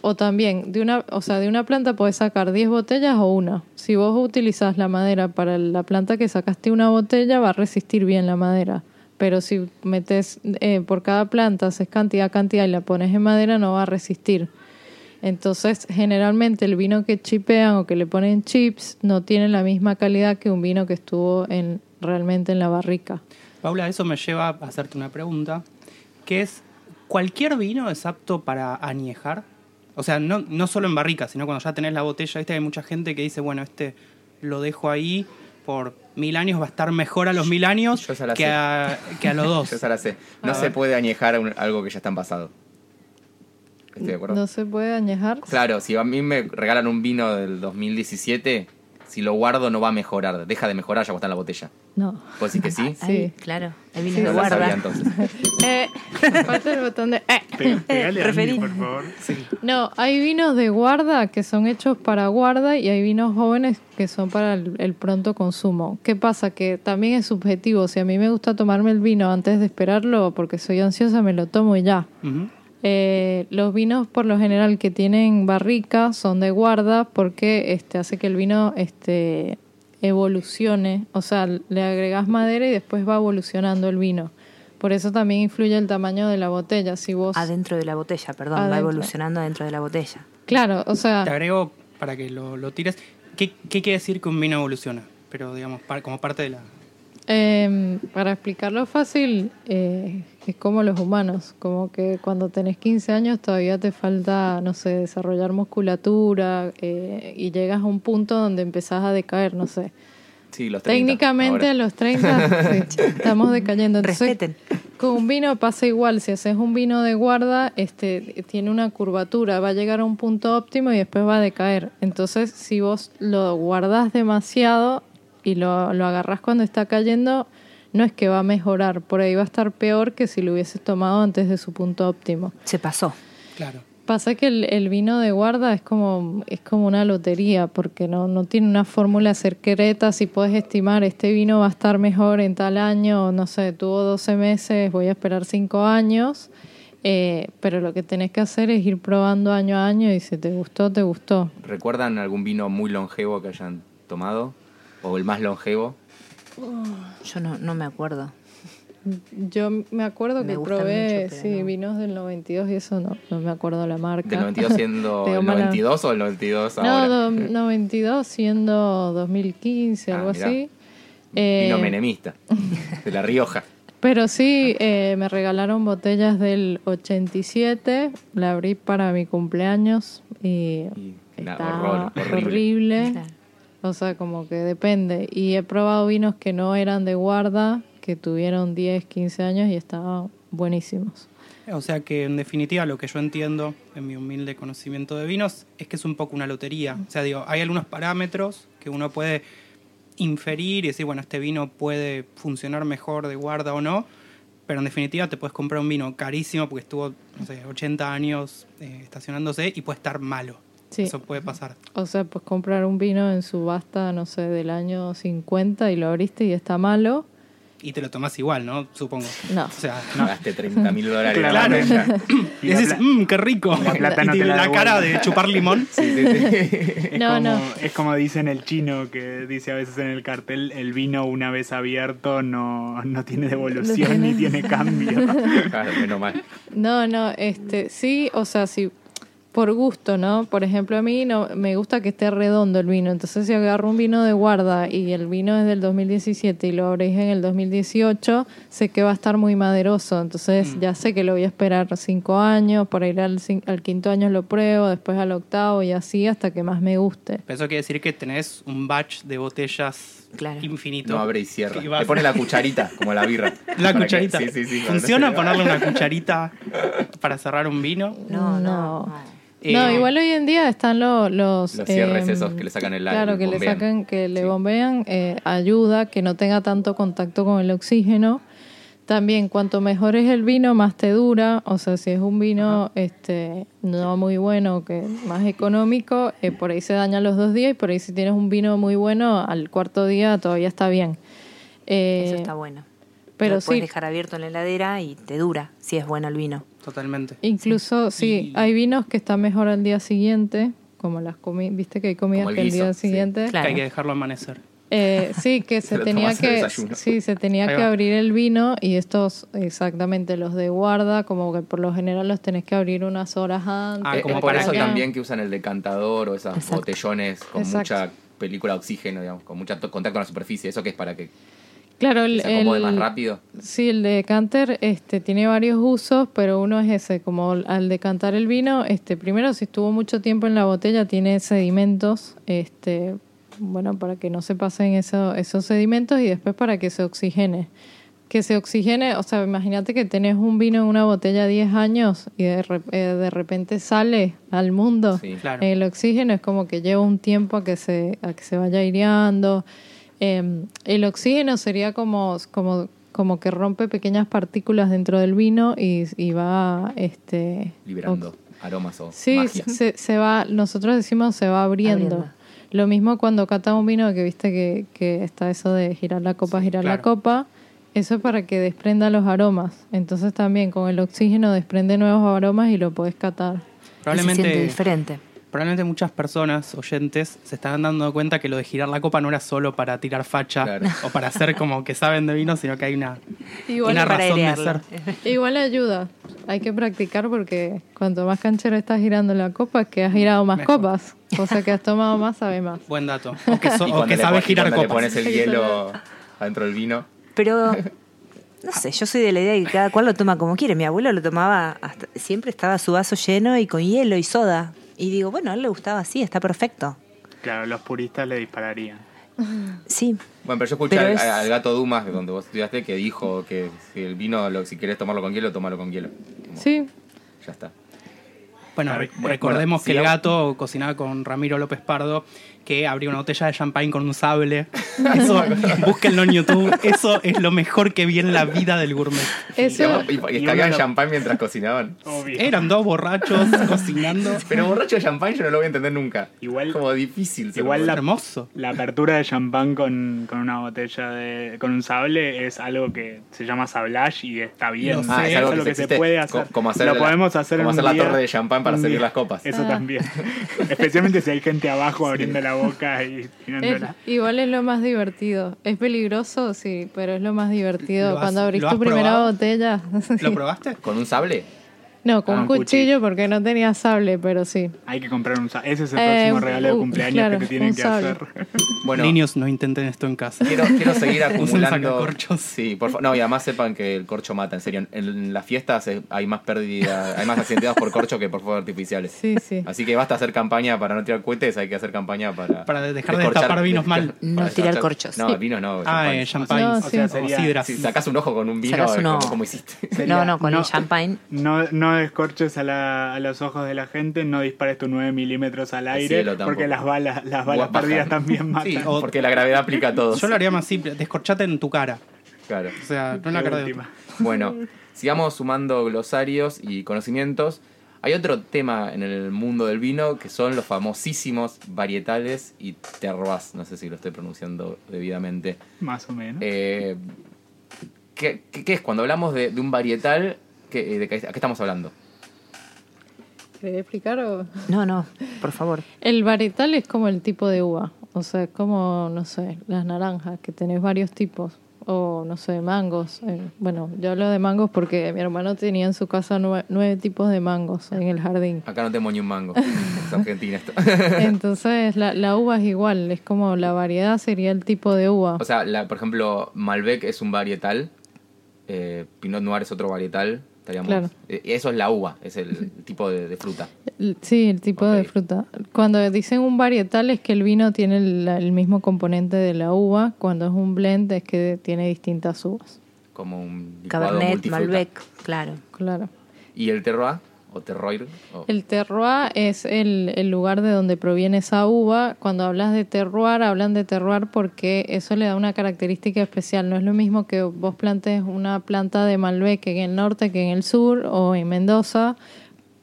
o también, de una, o sea, de una planta puedes sacar 10 botellas o una. Si vos utilizas la madera para la planta que sacaste una botella, va a resistir bien la madera. Pero si metes eh, por cada planta, haces cantidad, cantidad y la pones en madera, no va a resistir. Entonces, generalmente el vino que chipean o que le ponen chips no tiene la misma calidad que un vino que estuvo en, realmente en la barrica. Paula, eso me lleva a hacerte una pregunta, que es, ¿cualquier vino es apto para añejar? O sea, no, no solo en barrica, sino cuando ya tenés la botella, viste, hay mucha gente que dice, bueno, este lo dejo ahí por mil años, va a estar mejor a los mil años Yo esa la que sé. a, que a los dos. <laughs> Yo esa la sé. No A se ver. puede añejar un- algo que ya está en pasado. Estoy de acuerdo. No se puede añejar. Claro, si a mí me regalan un vino del 2017, si lo guardo no va a mejorar. Deja de mejorar ya cuando está en la botella. No. ¿Puedo decir que sí? <laughs> Sí. Ay, claro, el vino Sí, no guarda. sabía entonces. <laughs> Eh, falta el botón de... eh. Pe- Pegale a referí. por favor. No, hay vinos de guarda que son hechos para guarda y hay vinos jóvenes que son para el, el pronto consumo. ¿Qué pasa? Que también es subjetivo. Si a mí me gusta tomarme el vino antes de esperarlo porque soy ansiosa, me lo tomo y ya. Eh, los vinos por lo general que tienen barrica son de guarda porque este hace que el vino este evolucione, o sea, le agregas madera y después va evolucionando el vino. Por eso también influye el tamaño de la botella. Si vos Adentro de la botella, perdón, va evolucionando adentro de la botella. Claro, o sea, Te agrego, para que lo, lo tires, ¿qué, ¿qué quiere decir que un vino evoluciona? Pero, digamos, par- como parte de la... Eh, para explicarlo fácil, eh, es como los humanos, como que cuando tenés 15 años todavía te falta, no sé, desarrollar musculatura eh, y llegas a un punto donde empezás a decaer, no sé. Sí, los 30. Técnicamente ahora. a los 30 <laughs> sí, estamos decayendo. Entonces, Respeten. con un vino pasa igual, si haces un vino de guarda, este tiene una curvatura, va a llegar a un punto óptimo y después va a decaer. Entonces, si vos lo guardas demasiado y lo, lo agarras cuando está cayendo, no es que va a mejorar, por ahí va a estar peor que si lo hubieses tomado antes de su punto óptimo. Se pasó. Claro. Pasa que el, el vino de guarda es como, es como una lotería, porque no, no tiene una fórmula secreta. Si puedes estimar, este vino va a estar mejor en tal año, no sé, tuvo 12 meses, voy a esperar 5 años. Eh, pero lo que tenés que hacer es ir probando año a año y si te gustó, te gustó. ¿Recuerdan algún vino muy longevo que hayan tomado? ¿O el más longevo? Yo no, no me acuerdo. Yo me acuerdo Me que probé, mucho, sí, no. vinos del 92 y eso no, no me acuerdo la marca. ¿Del 92 siendo <laughs> el mala- 92 o el 92 No, ahora? do- 92 siendo 2015, Ah, algo mirá. así. Eh, Vino menemista, de La Rioja. <laughs> Pero sí, eh, me regalaron botellas del 87, la abrí para mi cumpleaños y Y nada, está horror, horrible. horrible. Claro. O sea, como que depende. Y he probado vinos que no eran de guarda, que tuvieron 10, 15 años y estaban buenísimos. O sea que en definitiva lo que yo entiendo en mi humilde conocimiento de vinos es que es un poco una lotería. O sea, digo, hay algunos parámetros que uno puede inferir y decir, bueno, este vino puede funcionar mejor de guarda o no, pero en definitiva te puedes comprar un vino carísimo porque estuvo, no sé, 80 años eh, estacionándose y puede estar malo. Sí. Eso puede pasar. O sea, pues comprar un vino en subasta, no sé, del año 50 y lo abriste y está malo. Y te lo tomas igual, ¿no? Supongo. No. O sea, Pagaste 30 mil dólares. Claro. la. Y dices, mmm, qué rico. la plata y no te la la cara de chupar limón. <laughs> Sí, sí, sí. <laughs> Es, No, como, no. es como dicen el chino, que dice a veces en el cartel, el vino una vez abierto no, no tiene devolución ni tiene <laughs> cambio. Claro, menos mal. No, no, este, sí, o sea, sí, por gusto, ¿no? Por ejemplo, a mí no, me gusta que esté redondo el vino. Entonces, si agarro un vino de guarda y el vino es del 2017 y lo abrís en el 2018, sé que va a estar muy maderoso. Entonces, ya sé que lo voy a esperar cinco años, para ir al, cin- al quinto año lo pruebo, después al octavo y así hasta que más me guste. Eso quiere decir que tenés un batch de botellas Claro. infinito. No abre y cierra. Y Le pone la cucharita, como la birra. <laughs> La que- cucharita. Sí, sí, sí. ¿Funciona ponerle una cucharita para cerrar un vino? No, no. No. No. Eh, igual hoy en día están lo- los... Los cierres em, esos que le sacan el aire, Claro, que le sacan, que le Sí. bombean, eh, ayuda que no tenga tanto contacto con el oxígeno. También, cuanto mejor es el vino, más te dura. O sea, si es un vino este no muy bueno, que más económico, eh, por ahí se daña los dos días y por ahí si tienes un vino muy bueno, al cuarto día todavía está bien. Eh, Eso está bueno. pero lo puedes dejar abierto en la heladera y te dura, si es bueno el vino. Totalmente. Incluso, sí, Y- hay vinos que están mejor al día siguiente, como las comidas, viste que hay comidas que el guiso, día sí. siguiente... Que Claro. hay que dejarlo amanecer. Eh, sí, <laughs> que se tenía al que sí, se tenía que abrir el vino y estos exactamente los de guarda, como que por lo general los tenés que abrir unas horas antes. Ah, como es por para eso que- también que usan el decantador o esos Exacto. botellones con Exacto. mucha película de oxígeno, digamos, con mucho contacto con la superficie. ¿Eso que es para que Claro, el, se acomode el- más rápido? Sí, el decanter este, tiene varios usos, pero uno es ese, como al decantar el vino, este, primero si estuvo mucho tiempo en la botella tiene sedimentos, este, bueno, para que no se pasen eso- esos sedimentos y después para que se oxigene. Que se oxigene, o sea, imagínate que tenés un vino en una botella 10 años y de, eh, de repente sale al mundo. Sí. Claro. El oxígeno es como que lleva un tiempo a que se, a que se vaya aireando. Eh, el oxígeno sería como, como, como que rompe pequeñas partículas dentro del vino y, y va este Liberando aromas o Sí, magia. se, se va, nosotros decimos se va abriendo. Abriendo. Lo mismo cuando cata un vino, que viste que, que está eso de girar la copa, girar la copa. Eso es para que desprenda los aromas. Entonces también con el oxígeno desprende nuevos aromas y lo puedes catar. Y se siente diferente. Probablemente muchas personas, oyentes, se están dando cuenta que lo de girar la copa no era solo para tirar facha Claro. o para hacer como que saben de vino, sino que hay una, Igual una para razón de ser. <laughs> Igual ayuda. Hay que practicar porque cuanto más canchero estás girando la copa, es que has girado más Mejor. copas. O sea que has tomado más, sabe más. <laughs> Buen dato. O que, so- o que sabes girar cuando le copas. pones el hielo adentro del vino. Pero, <laughs> no sé, yo soy de la idea de que cada cual lo toma como quiere. Mi abuelo lo tomaba, hasta- siempre estaba su vaso lleno y con hielo y soda. Y digo, bueno, a él le gustaba así, está perfecto. Claro, los puristas le dispararían. Sí, Bueno, pero yo escuché Pero al, es- al gato Dumas, donde vos estudiaste, que dijo que si el vino, lo- si querés tomarlo con hielo, tómalo con hielo. Como, Sí, Ya está. Bueno, re- Bueno, recordemos bueno, que el gato cocinaba con Ramiro López Pardo, que abrió una botella de champagne con un sable. Eso, búsquenlo en YouTube. Eso es lo mejor que vi en la vida del gourmet. eso. Y, y, champán mientras cocinaban. Obvio. Eran dos borrachos <laughs> cocinando. Pero borracho de champán yo no lo voy a entender nunca. Igual- Como difícil. igual la- hermoso. La apertura de champán con, con una botella de. con un sable es algo que se llama sablage y está bien. Lo sé. Ah, es algo que, se puede hacer. Como hacer lo la- podemos hacer como en hacer un la día. torre de champán, para servir las copas. Eso Ah. también. <laughs> Especialmente si hay gente abajo abriendo la boca y Es- tirándola. igual es lo más divertido. Es peligroso, sí, pero es lo más divertido. ¿Lo has- Cuando abrís tu primera probado? botella. <laughs> ¿Lo probaste? ¿Con un sable? No, con Ah, un un cuchillo, cuchillo. porque no tenía sable, pero sí. Hay que comprar un sable. Ese es el Eh, próximo regalo de uh, cumpleaños claro, que te tienen un que sable. hacer. <laughs> Bueno, Niños, no intenten esto en casa. quiero, quiero seguir <laughs> acumulando. sacacorchos. Sí, por favor. No, y además sepan que el corcho mata, en serio. En, las fiestas eh, hay más pérdida, hay más accidentados por corcho que por fuegos artificiales. Sí, sí. Así que basta hacer campaña para no tirar cohetes, hay que hacer campaña para. Para dejar de destapar vinos mal. <laughs> No para tirar corchos. No, Sí. vino no. Ah, champán. eh, champagne. No, O sí. sea, O. Si sacas un ojo con un vino, eh, uno- ¿cómo, cómo hiciste? Sería- No, no, con no- el champagne. No, no descorches a, la- a los ojos de la gente, no dispares tus 9 milímetros al aire, porque las balas, las balas perdidas también <laughs> matan. Sí, o- Porque la gravedad aplica a todos. Yo lo haría más simple. Descorchate en tu cara. Claro. O sea, no en la cara de última. otro. <laughs> Bueno, <laughs> sigamos sumando glosarios y conocimientos. Hay otro tema en el mundo del vino que son los famosísimos varietales y terroirs. No sé si lo estoy pronunciando debidamente. Más o menos. Eh, ¿qué, qué- qué es? Cuando hablamos de, de un varietal, ¿qué, de qué, ¿a qué estamos hablando? ¿Querés explicar o...? No, no, por favor. El varietal es como el tipo de uva. O sea, es como, no sé, las naranjas, que tenés varios tipos. O, no sé, mangos. Eh, bueno, yo hablo de mangos porque mi hermano tenía en su casa nue- nueve tipos de mangos en el jardín. Acá no tenemos ni un mango. Es <laughs> Argentina esto. Entonces, la, la uva es igual. Es como la variedad sería el tipo de uva. O sea, la- por ejemplo, Malbec es un varietal. eh, Pinot Noir es otro varietal. Estaríamos, Claro. eh, eso es la uva, es el tipo de, de fruta. Sí, el tipo de fruta. Cuando dicen un varietal es que el vino tiene el, el mismo componente de la uva. Cuando es un blend es que tiene distintas uvas. Como un Cabernet, multifruta. Malbec, claro. Claro. ¿Y el terroir? ¿O terroir? O- El terroir es el, el lugar de donde proviene esa uva. Cuando hablas de terroir, hablan de terroir porque eso le da una característica especial. No es lo mismo que vos plantes una planta de Malbec en el norte que en el sur o en Mendoza.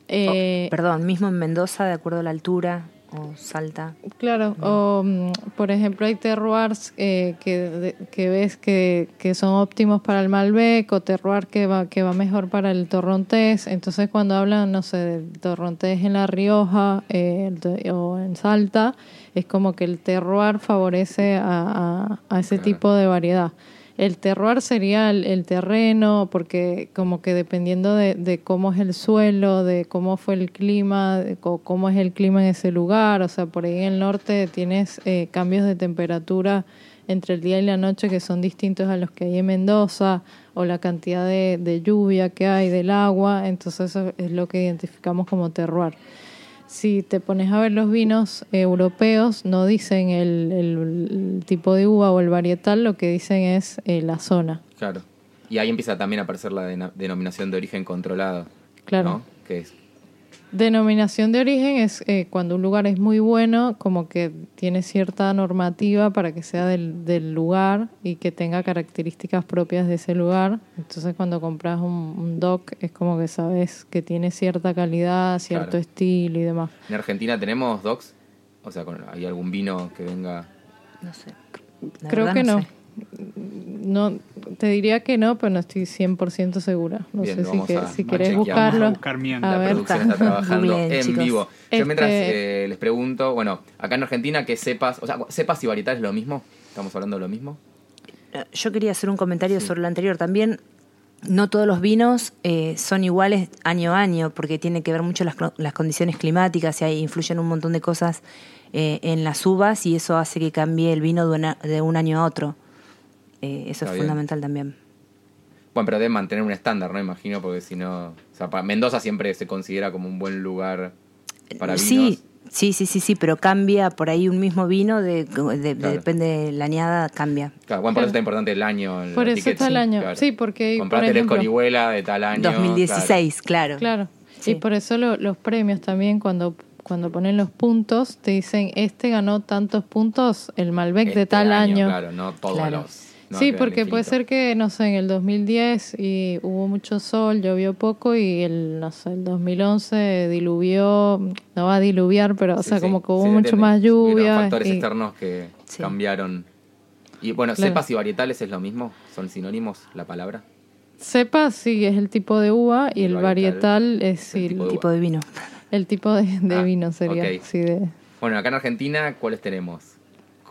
Eh, Oh, perdón, mismo en Mendoza, de acuerdo a la altura, o Salta. Claro, o mm, por ejemplo hay terroirs eh, que, de- que ves que, que son óptimos para el Malbec o terroir que va, que va mejor para el torrontés. Entonces cuando hablan, no sé, del torrontés en La Rioja eh, el o en Salta, es como que el terroir favorece a, a- a ese Claro. tipo de variedad. El terroir sería el, el terreno, porque como que dependiendo de, de cómo es el suelo, de cómo fue el clima, de cómo es el clima en ese lugar, o sea, por ahí en el norte tienes eh, cambios de temperatura entre el día y la noche que son distintos a los que hay en Mendoza, o la cantidad de, de lluvia que hay del agua, entonces eso es lo que identificamos como terroir. Si te pones a ver los vinos europeos, no dicen el, el- el tipo de uva o el varietal, lo que dicen es eh, la zona. Claro. Y ahí empieza también a aparecer la denominación de origen controlado. Claro. ¿no? Que es, Denominación de origen es eh, cuando un lugar es muy bueno, como que tiene cierta normativa para que sea del, del lugar y que tenga características propias de ese lugar. Entonces cuando compras un, un DOC es como que sabes que tiene cierta calidad, cierto Claro. estilo y demás. ¿En Argentina tenemos docs? O sea, con- ¿hay algún vino que venga? No sé. La Creo que no. sé. No, te diría que no, pero no estoy 100% segura. No Bien, sé si, que, a- si querés buscarlo. Vamos a buscar mientras. A ver. producción está trabajando bien, en chicos. vivo. Yo Este- mientras eh, les pregunto, bueno, acá en Argentina, ¿qué cepas? O sea, ¿cepas y varietales es lo mismo? ¿Estamos hablando de lo mismo? Eh, Yo quería hacer un comentario sobre lo anterior. También no todos los vinos eh, son iguales año a año, porque tiene que ver mucho las, las condiciones climáticas y ahí influyen un montón de cosas eh, en las uvas y eso hace que cambie el vino de, una- de un año a otro. Eh, eso Está es bien. fundamental también. Bueno, pero deben mantener un estándar, ¿no? Imagino, porque si no... O sea, para Mendoza siempre se considera como un buen lugar para vinos. Sí, sí, sí, sí, sí, pero cambia por ahí un mismo vino, de, de- de- Claro. depende de la añada, cambia. Claro, bueno, por eso está importante el año. Por eso está el año. Claro. Sí, porque, por Comprate el ejemplo- escorihuela de tal año. 2016, claro. Claro. Sí. Y por eso lo- los premios también, cuando, cuando ponen los puntos, te dicen, este ganó tantos puntos, el Malbec Este de tal año. Claro, no todos Claro. los... no sí, que el porque puede ser que, no sé, en el 2010 y hubo mucho sol, llovió poco y el, no sé, el 2011 diluvió, no va a diluviar, pero, o Sí, sea, sí, como que hubo sí, mucho más Hubieron lluvia. factores y- externos que Sí. cambiaron. Y bueno, Claro. cepas y varietales es lo mismo, son sinónimos la palabra. Cepa sí es el tipo de uva y El el varietal varietal es el el, tipo de Tipo de vino. El tipo de, de Ah, vino sería. ok. Sí, de, Bueno, acá en Argentina, ¿cuáles tenemos?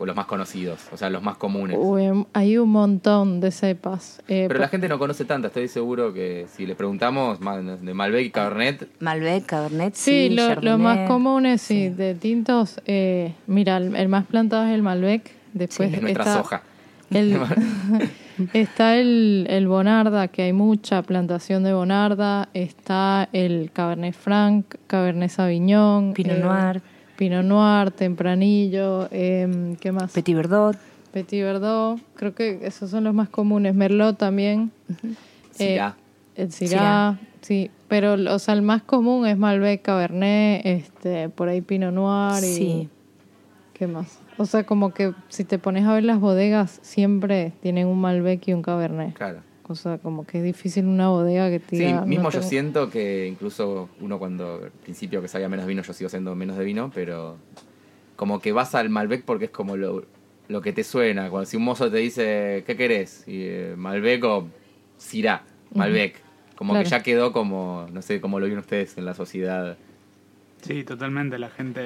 Los más conocidos, o sea, los más comunes. Uy, em, hay un montón de cepas. Eh, Pero la gente no conoce tanto, estoy seguro que si le preguntamos de Malbec y Cabernet, Malbec, Cabernet, Sí, sí, lo- los más comunes, sí, de tintos. Eh, mira, el, el más plantado es el Malbec. Después es nuestra está soja. El, <laughs> está el, el Bonarda, que hay mucha plantación de Bonarda. Está el Cabernet Franc, Cabernet Sauvignon. Pinot eh, Noir. Pinot Noir, Tempranillo. eh, ¿Qué más? Petit Verdot. Petit Verdot. Creo que esos son los más comunes. Merlot también. Eh, Syrah. el Syrah, Syrah. sí. Pero, o sea, el más común es Malbec, Cabernet, este, por ahí Pinot Noir y... Sí. ¿Qué más? O sea, como que si te pones a ver las bodegas, siempre tienen un Malbec y un Cabernet. Claro. O sea, como que es difícil una bodega que te Sí, mismo no yo tengo- siento que incluso uno cuando al principio que sabía menos vino, yo sigo siendo menos de vino, pero como que vas al Malbec porque es como lo, lo que te suena. Cuando si un mozo te dice, ¿qué querés? Y, eh, Malbec o Syrah, Malbec. Como Claro. que ya quedó como, no sé cómo lo vieron ustedes en la sociedad. Sí, totalmente. La gente.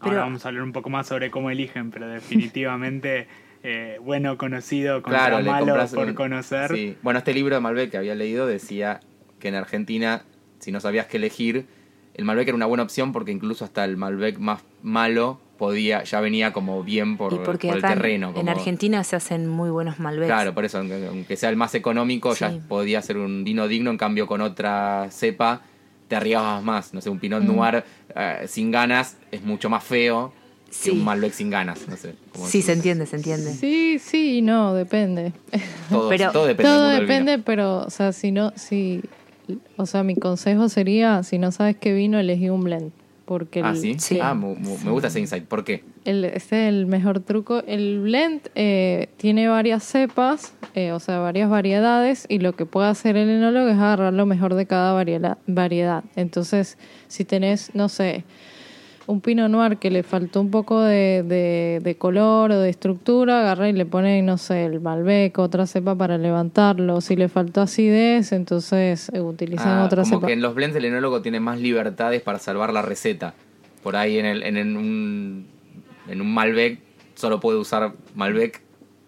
Pero- Ahora vamos a hablar un poco más sobre cómo eligen, pero definitivamente <laughs> eh, bueno conocido contra Claro, malo por un- conocer. Sí. Bueno, este libro de Malbec que había leído decía que en Argentina, si no sabías qué elegir, el Malbec era una buena opción porque incluso hasta el Malbec más malo podía, ya venía como bien por, y porque por el en- terreno. en Argentina se hacen muy buenos Malbecs. Claro, por eso, aunque, aunque sea el más económico, ya podía ser un vino digno, en cambio con otra cepa te arriesgabas más. No sé, un Pinot Mm. Noir eh, sin ganas es mucho más feo Sí. que un Malbec sin ganas. No sé. cómo Sí, se entiende, se entiende. Sí, sí y no, depende. Todo, Pero- todo depende. Todo depende, pero, o sea, si no, si, o sea, mi consejo sería, si no sabes qué vino, elegí un blend. Porque el, Ah, ¿sí? Sí. Ah, mu- mu- me gusta ese insight. ¿Por qué? El, este es el mejor truco. El blend eh, tiene varias cepas, eh, o sea, varias variedades, y lo que puede hacer el enólogo es agarrar lo mejor de cada variedad. Entonces, si tenés, no sé, un Pinot Noir que le faltó un poco de, de- de color o de estructura, agarra y le pone, no sé, el Malbec, otra cepa para levantarlo. Si le faltó acidez, entonces eh, utilizan Ah, otra como cepa. que en los blends el enólogo tiene más libertades para salvar la receta. Por ahí en, el, en, en un, en un Malbec solo puede usar Malbec.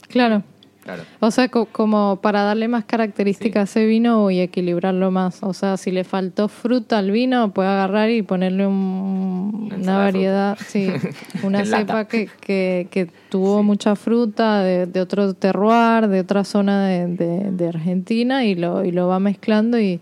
Claro. Claro. O sea, co- como para darle más características a ese vino y equilibrarlo más. O sea, si le faltó fruta al vino, puede agarrar y ponerle un- Una variedad, sí, <laughs> una cepa que, que, que tuvo mucha fruta de, de otro terroir, de otra zona de, de- de Argentina y lo, y lo va mezclando y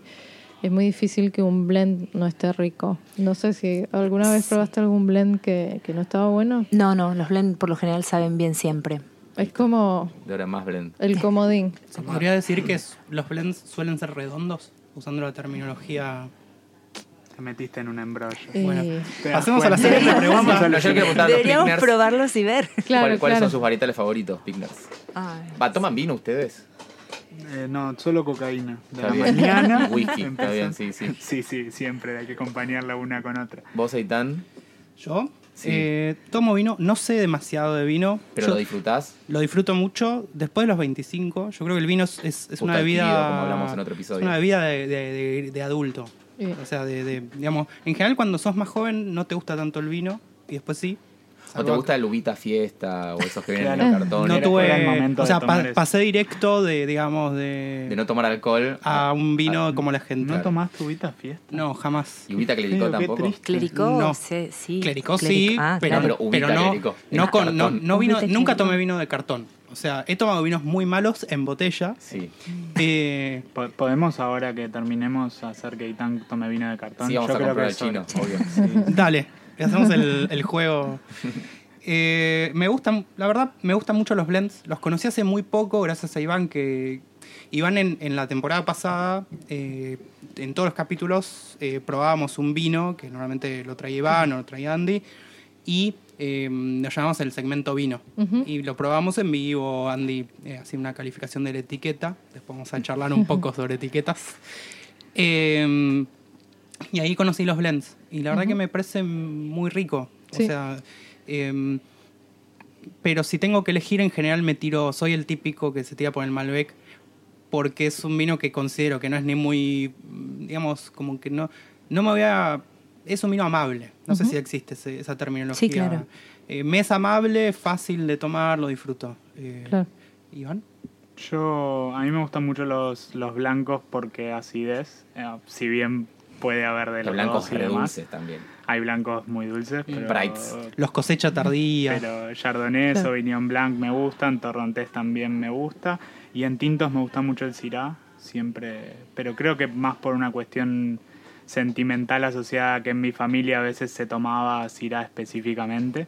es muy difícil que un blend no esté rico. No sé si alguna vez probaste algún blend que, que no estaba bueno. No, no, los blend por lo general saben bien siempre. Es como De ahora más blend. el comodín. <laughs> ¿Se podría decir que los blends suelen ser redondos? Usando la terminología... Te metiste en un embrollo. Bueno, Te das pasemos a la siguiente Vamos a pregunta. los Deberíamos Pickners, probarlos y ver. Claro, ¿cuál- ¿Cuáles claro. son sus varietales favoritos, Pickners? ¿Va, ¿Toman vino ustedes? Eh, no, solo cocaína. De Está la bien. mañana. <laughs> Whisky, está bien, sí, sí. Sí, sí, siempre hay que acompañarla una con otra. ¿Vos, Eitan? Yo Sí. eh, tomo vino, no sé demasiado de vino. ¿Pero Yo lo disfrutás? lo disfruto mucho. Después de los 25, yo creo que el vino es, es- es Justo una bebida... como hablamos en otro episodio. Es una bebida de, de- de- de adulto. Sí. O sea, de, de- digamos, en general cuando sos más joven no te gusta tanto el vino y después sí. ¿O te gusta el uvita fiesta o esos que vienen en Claro. los cartones? No era- era el tuve, momento o de sea, tomar pa- eso. pasé directo de, digamos, de, De no tomar alcohol. a un vino como la gente. ¿No tomás tubita fiesta? No, jamás. ¿Y uvita clericó tampoco? Clericó, No. sí, sí. Clericó Cleric- sí, ah, pero, No, claro. pero pero no, clericó, no, en con, no, cartón. no vino, nunca tomé vino de cartón. O sea, he tomado vinos muy malos en botella. Sí. Eh, Po- ¿Podemos ahora que terminemos hacer que Itán tome vino de cartón? Sí, vamos Yo a creo comprar que el chino, obvio. <laughs> Dale, hacemos el, <laughs> el juego. Eh, me gustan, la verdad, me gustan mucho los blends. Los conocí hace muy poco, gracias a Iván, que Iván en, en la temporada pasada, eh, en todos los capítulos, eh, probábamos un vino, que normalmente lo traía Iván o lo traía Andy, y eh, lo llamamos el segmento vino. Y lo probamos en vivo, Andy hacía una calificación de la etiqueta, después vamos a charlar un poco <laughs> sobre etiquetas. Y ahí conocí los blends. Y la verdad que me parece muy rico. Sí. O sea, em, pero si tengo que elegir, en general me tiro, soy el típico que se tira por el Malbec, porque es un vino que considero que no es ni muy, digamos, como que no, no me voy a es un vino amable. No sé si existe ese- esa terminología. Sí, claro. Eh, me es amable, fácil de tomar, lo disfruto. Eh, Claro. Iván. Yo, a mí me gustan mucho los, los blancos porque acidez, eh, si bien puede haber de Los los blancos dos y demás. dulces también. Hay blancos muy dulces, pero, Brights. Los cosecha tardía. pero Chardonnay, Claro. Sauvignon Blanc me gustan, Torrontés también me gusta. Y en tintos me gusta mucho el Syrah, siempre, pero creo que más por una cuestión sentimental asociada a que en mi familia a veces se tomaba Syrah específicamente.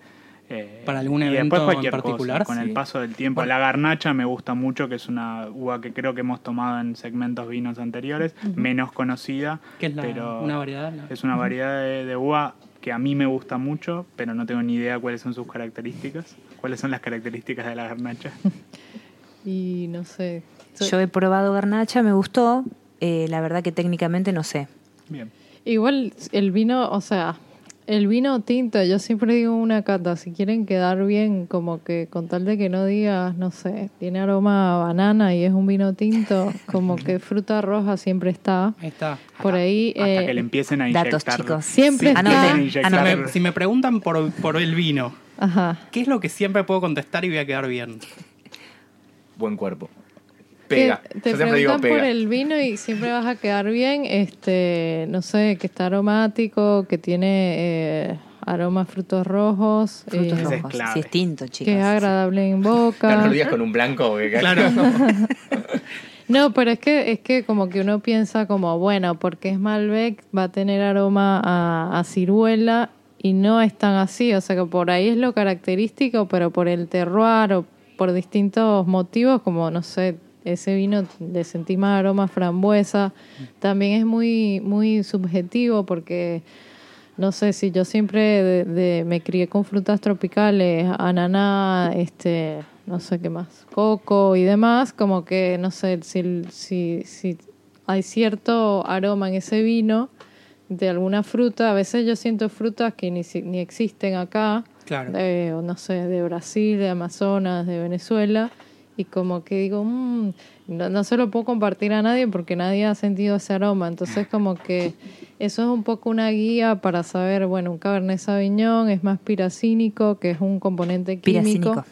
Eh, ¿Para algún y evento en cosa, particular? con Sí. el paso del tiempo. Bueno. La garnacha me gusta mucho, que es una uva que creo que hemos tomado en segmentos vinos anteriores, menos conocida, que es la- pero una variedad. la- es una variedad de, de uva que a mí me gusta mucho, pero no tengo ni idea cuáles son sus características. ¿Cuáles son las características de la garnacha? <laughs> Y no sé. Yo he probado garnacha, me gustó. Eh, la verdad que técnicamente no sé. Bien. Igual el vino, o sea, el vino tinto, yo siempre digo una cata, si quieren quedar bien, como que con tal de que no digas, no sé, tiene aroma a banana y es un vino tinto, <laughs> como que fruta roja siempre está. Está. Por ahí... Hasta eh, que le empiecen a inyectar. Datos, chicos. Siempre Sí, está- inyectar- Si me, si me preguntan por, por el vino, Ajá. ¿qué es lo que siempre puedo contestar y voy a quedar bien? Buen cuerpo. Pega. Te Yo siempre digo preguntan por el vino y siempre vas a quedar bien, este, no sé, que está aromático, que tiene eh, aromas frutos rojos, Frutos eh, es rojos. clave. Si es tinto, chicos. que es agradable en Claro, <laughs> boca. no lo digas con un blanco. Claro. <laughs> No, pero es que es que como que uno piensa como, bueno, porque es Malbec, va a tener aroma a, a ciruela y no es tan así, o sea que por ahí es lo característico, pero por el terroir o por distintos motivos, como no sé, ese vino le sentí más aroma frambuesa, también es muy muy subjetivo porque no sé si yo siempre de, de- me crié con frutas tropicales, ananá, este, no sé qué más, coco y demás, como que no sé si, si, si hay cierto aroma en ese vino de alguna fruta, a veces yo siento frutas que ni, ni existen acá, Claro. de, o no sé, de Brasil, de Amazonas, de Venezuela, y como que digo, "Mm", no, no se lo puedo compartir a nadie porque nadie ha sentido ese aroma, entonces como que eso es un poco una guía para saber, bueno, un Cabernet Sauvignon es más piracínico, que es un componente químico. Piracínico.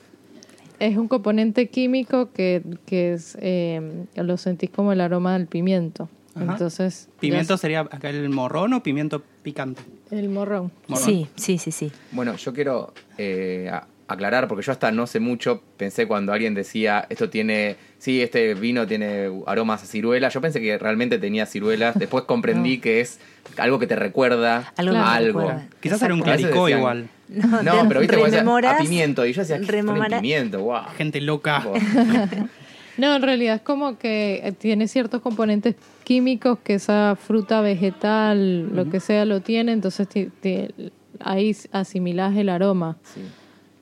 Es un componente químico que, que es, eh, lo sentís como el aroma del pimiento. Ajá. Entonces, ¿Pimiento sería acá el morrón o pimiento picante? el morrón. Morrón. Sí, sí, sí, sí. Bueno, yo quiero eh, aclarar, porque yo hasta no sé mucho, pensé cuando alguien decía, esto tiene, sí, este vino tiene aromas a ciruela, yo pensé que realmente tenía ciruelas, después comprendí que es algo que te recuerda Algo que a algo. recuerda. Quizás era un claricó decían- igual. No, pero viste, a pimiento, y yo decía, ¿qué pimiento? Wow. Gente loca. <laughs> No, en realidad es como que tiene ciertos componentes químicos que esa fruta vegetal, lo que sea, lo tiene, entonces ahí asimilás el aroma. Sí.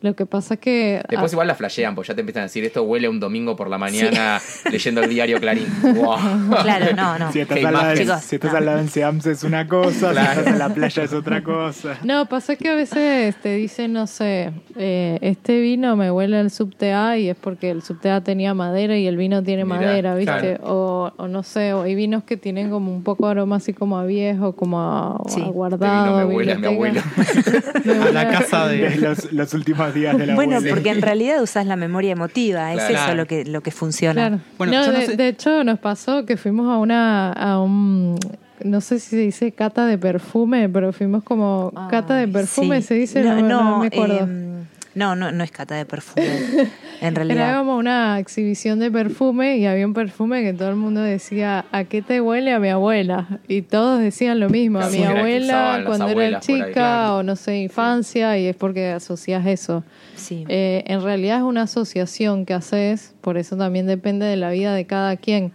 Lo que pasa es que... Después ah, igual la flashean, pues ya te empiezan a decir, esto huele un domingo por la mañana <laughs> leyendo el diario Clarín. <laughs> Wow. Claro, no, no. Si estás, al lado, de- Chicos, si estás no. al lado en Seams es una cosa, Claro. si estás en la playa es otra cosa. No, pasa que a veces te dicen, no sé, eh, este vino me huele al subte A y es porque el subte A tenía madera y el vino tiene Mirá, madera, ¿viste? claro. O, o no sé, o hay vinos que tienen como un poco de aroma así como a viejo, como a, Sí. a Este guardado. vino me huele a mi abuelo. biblioteca. <laughs> Me A huele la a- casa de... Los, los últimos días de la Bueno, abuela. porque en <laughs> realidad usás la memoria emotiva, es Claro. eso lo que, lo que funciona. Claro. Bueno, no, yo no de, sé- de hecho nos pasó que fuimos a una a un no sé si se dice cata de perfume, pero fuimos como cata de Ay, perfume sí. se dice, no, no me acuerdo. em, no, no, no es cata de perfume. <laughs> En Era como una exhibición de perfume y había un perfume que todo el mundo decía, ¿a qué te huele a mi abuela? Y todos decían lo mismo, a mi abuela cuando era ahí, chica claro. o no sé, infancia y es porque asocias eso. Sí. Eh, en realidad es una asociación que haces, por eso también depende de la vida de cada quien.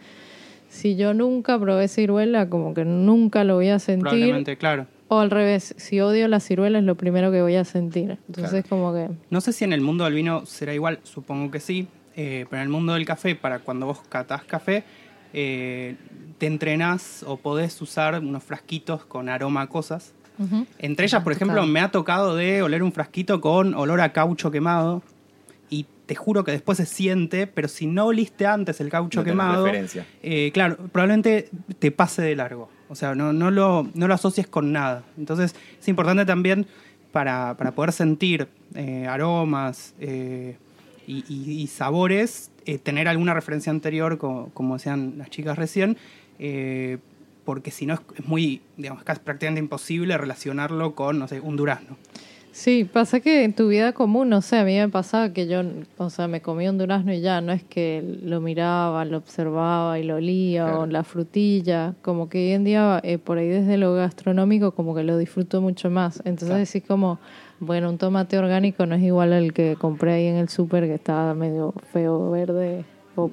Si yo nunca probé ciruela, como que nunca lo voy a sentir. Probablemente, claro. O al revés, si odio la ciruela es lo primero que voy a sentir. Entonces como que... No sé si en el mundo del vino será igual, supongo que sí, eh, pero en el mundo del café, para cuando vos catás café, eh, te entrenás o podés usar unos frasquitos con aroma a cosas. ujú. Entre ellas, por ejemplo, me ha tocado de oler un frasquito con olor a caucho quemado y te juro que después se siente, pero si no oliste antes el caucho No quemado, referencia. eh, claro, probablemente te pase de largo. O sea, no, no, lo, no lo asocies con nada. Entonces, es importante también para, para poder sentir eh, aromas eh, y, y- sabores, eh, tener alguna referencia anterior, co- como, decían las chicas recién, porque si no es, es muy, digamos, casi prácticamente imposible relacionarlo con, no sé, un durazno. Sí, pasa que en tu vida común, no sé, a mí me pasaba que yo, o sea, me comía un durazno y ya, no es que lo miraba, lo observaba y lo olía, Claro. o la frutilla, como que hoy en día, eh, por ahí desde lo gastronómico, como que lo disfruto mucho más. Entonces Claro. decís como, bueno, un tomate orgánico no es igual al que compré ahí en el súper, que estaba medio feo, verde, o,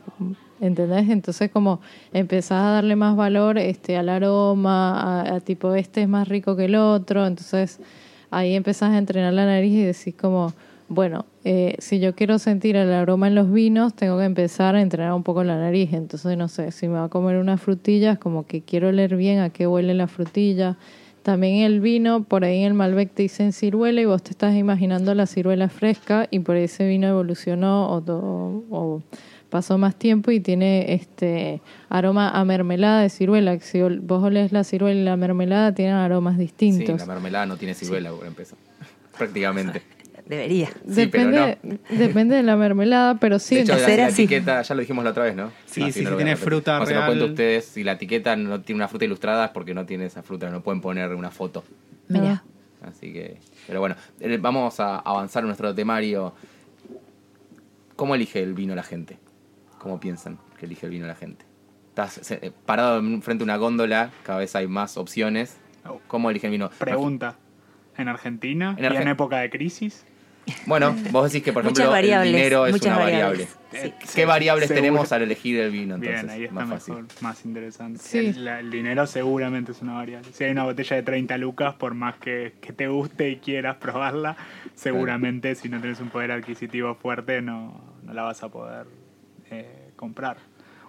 ¿entendés? Entonces como empezás a darle más valor este al aroma, a, a tipo este es más rico que el otro, entonces ahí empezás a entrenar la nariz y decís como, bueno, eh, si yo quiero sentir el aroma en los vinos, tengo que empezar a entrenar un poco la nariz. Entonces, no sé, si me va a comer unas frutillas, como que quiero oler bien a qué huele la frutilla. También el vino, por ahí en el Malbec te dicen ciruela y vos te estás imaginando la ciruela fresca y por ahí ese vino evolucionó o, to- o pasó más tiempo y tiene este aroma a mermelada de ciruela. Si vos olés la ciruela y la mermelada tienen aromas Sí, distintos. la mermelada no tiene ciruela, por empezar. <laughs> Prácticamente. Debería. Sí, pero depende, depende de la mermelada, pero sí. de hecho, la, sí. etiqueta, ya lo dijimos la otra vez, ¿no? Sí, Ah, sí, no si lo voy a tiene fruta O se lo real. cuento ustedes, si la etiqueta no tiene una fruta ilustrada es porque no tiene esa fruta, no pueden poner una foto. Mira. Así que, pero bueno, eh, vamos a avanzar en nuestro temario. ¿Cómo elige el vino la gente? ¿Cómo piensan que elige el vino la gente? Estás eh, parado en- frente a una góndola, cada vez hay más opciones. Oh. ¿Cómo eligen el vino? Pregunta. ¿En Argentina? En ¿Y Argen- en época de crisis? Bueno, vos decís que por <laughs> ejemplo el dinero es una variable. ¿Qué variables seguro- tenemos al elegir el vino entonces? Bien, ahí está más mejor, fácil. más interesante. Sí. El dinero seguramente es una variable. Si hay una botella de 30 lucas, por más que, que te guste y quieras probarla, seguramente si no tienes un poder adquisitivo fuerte no, no la vas a poder eh, comprar.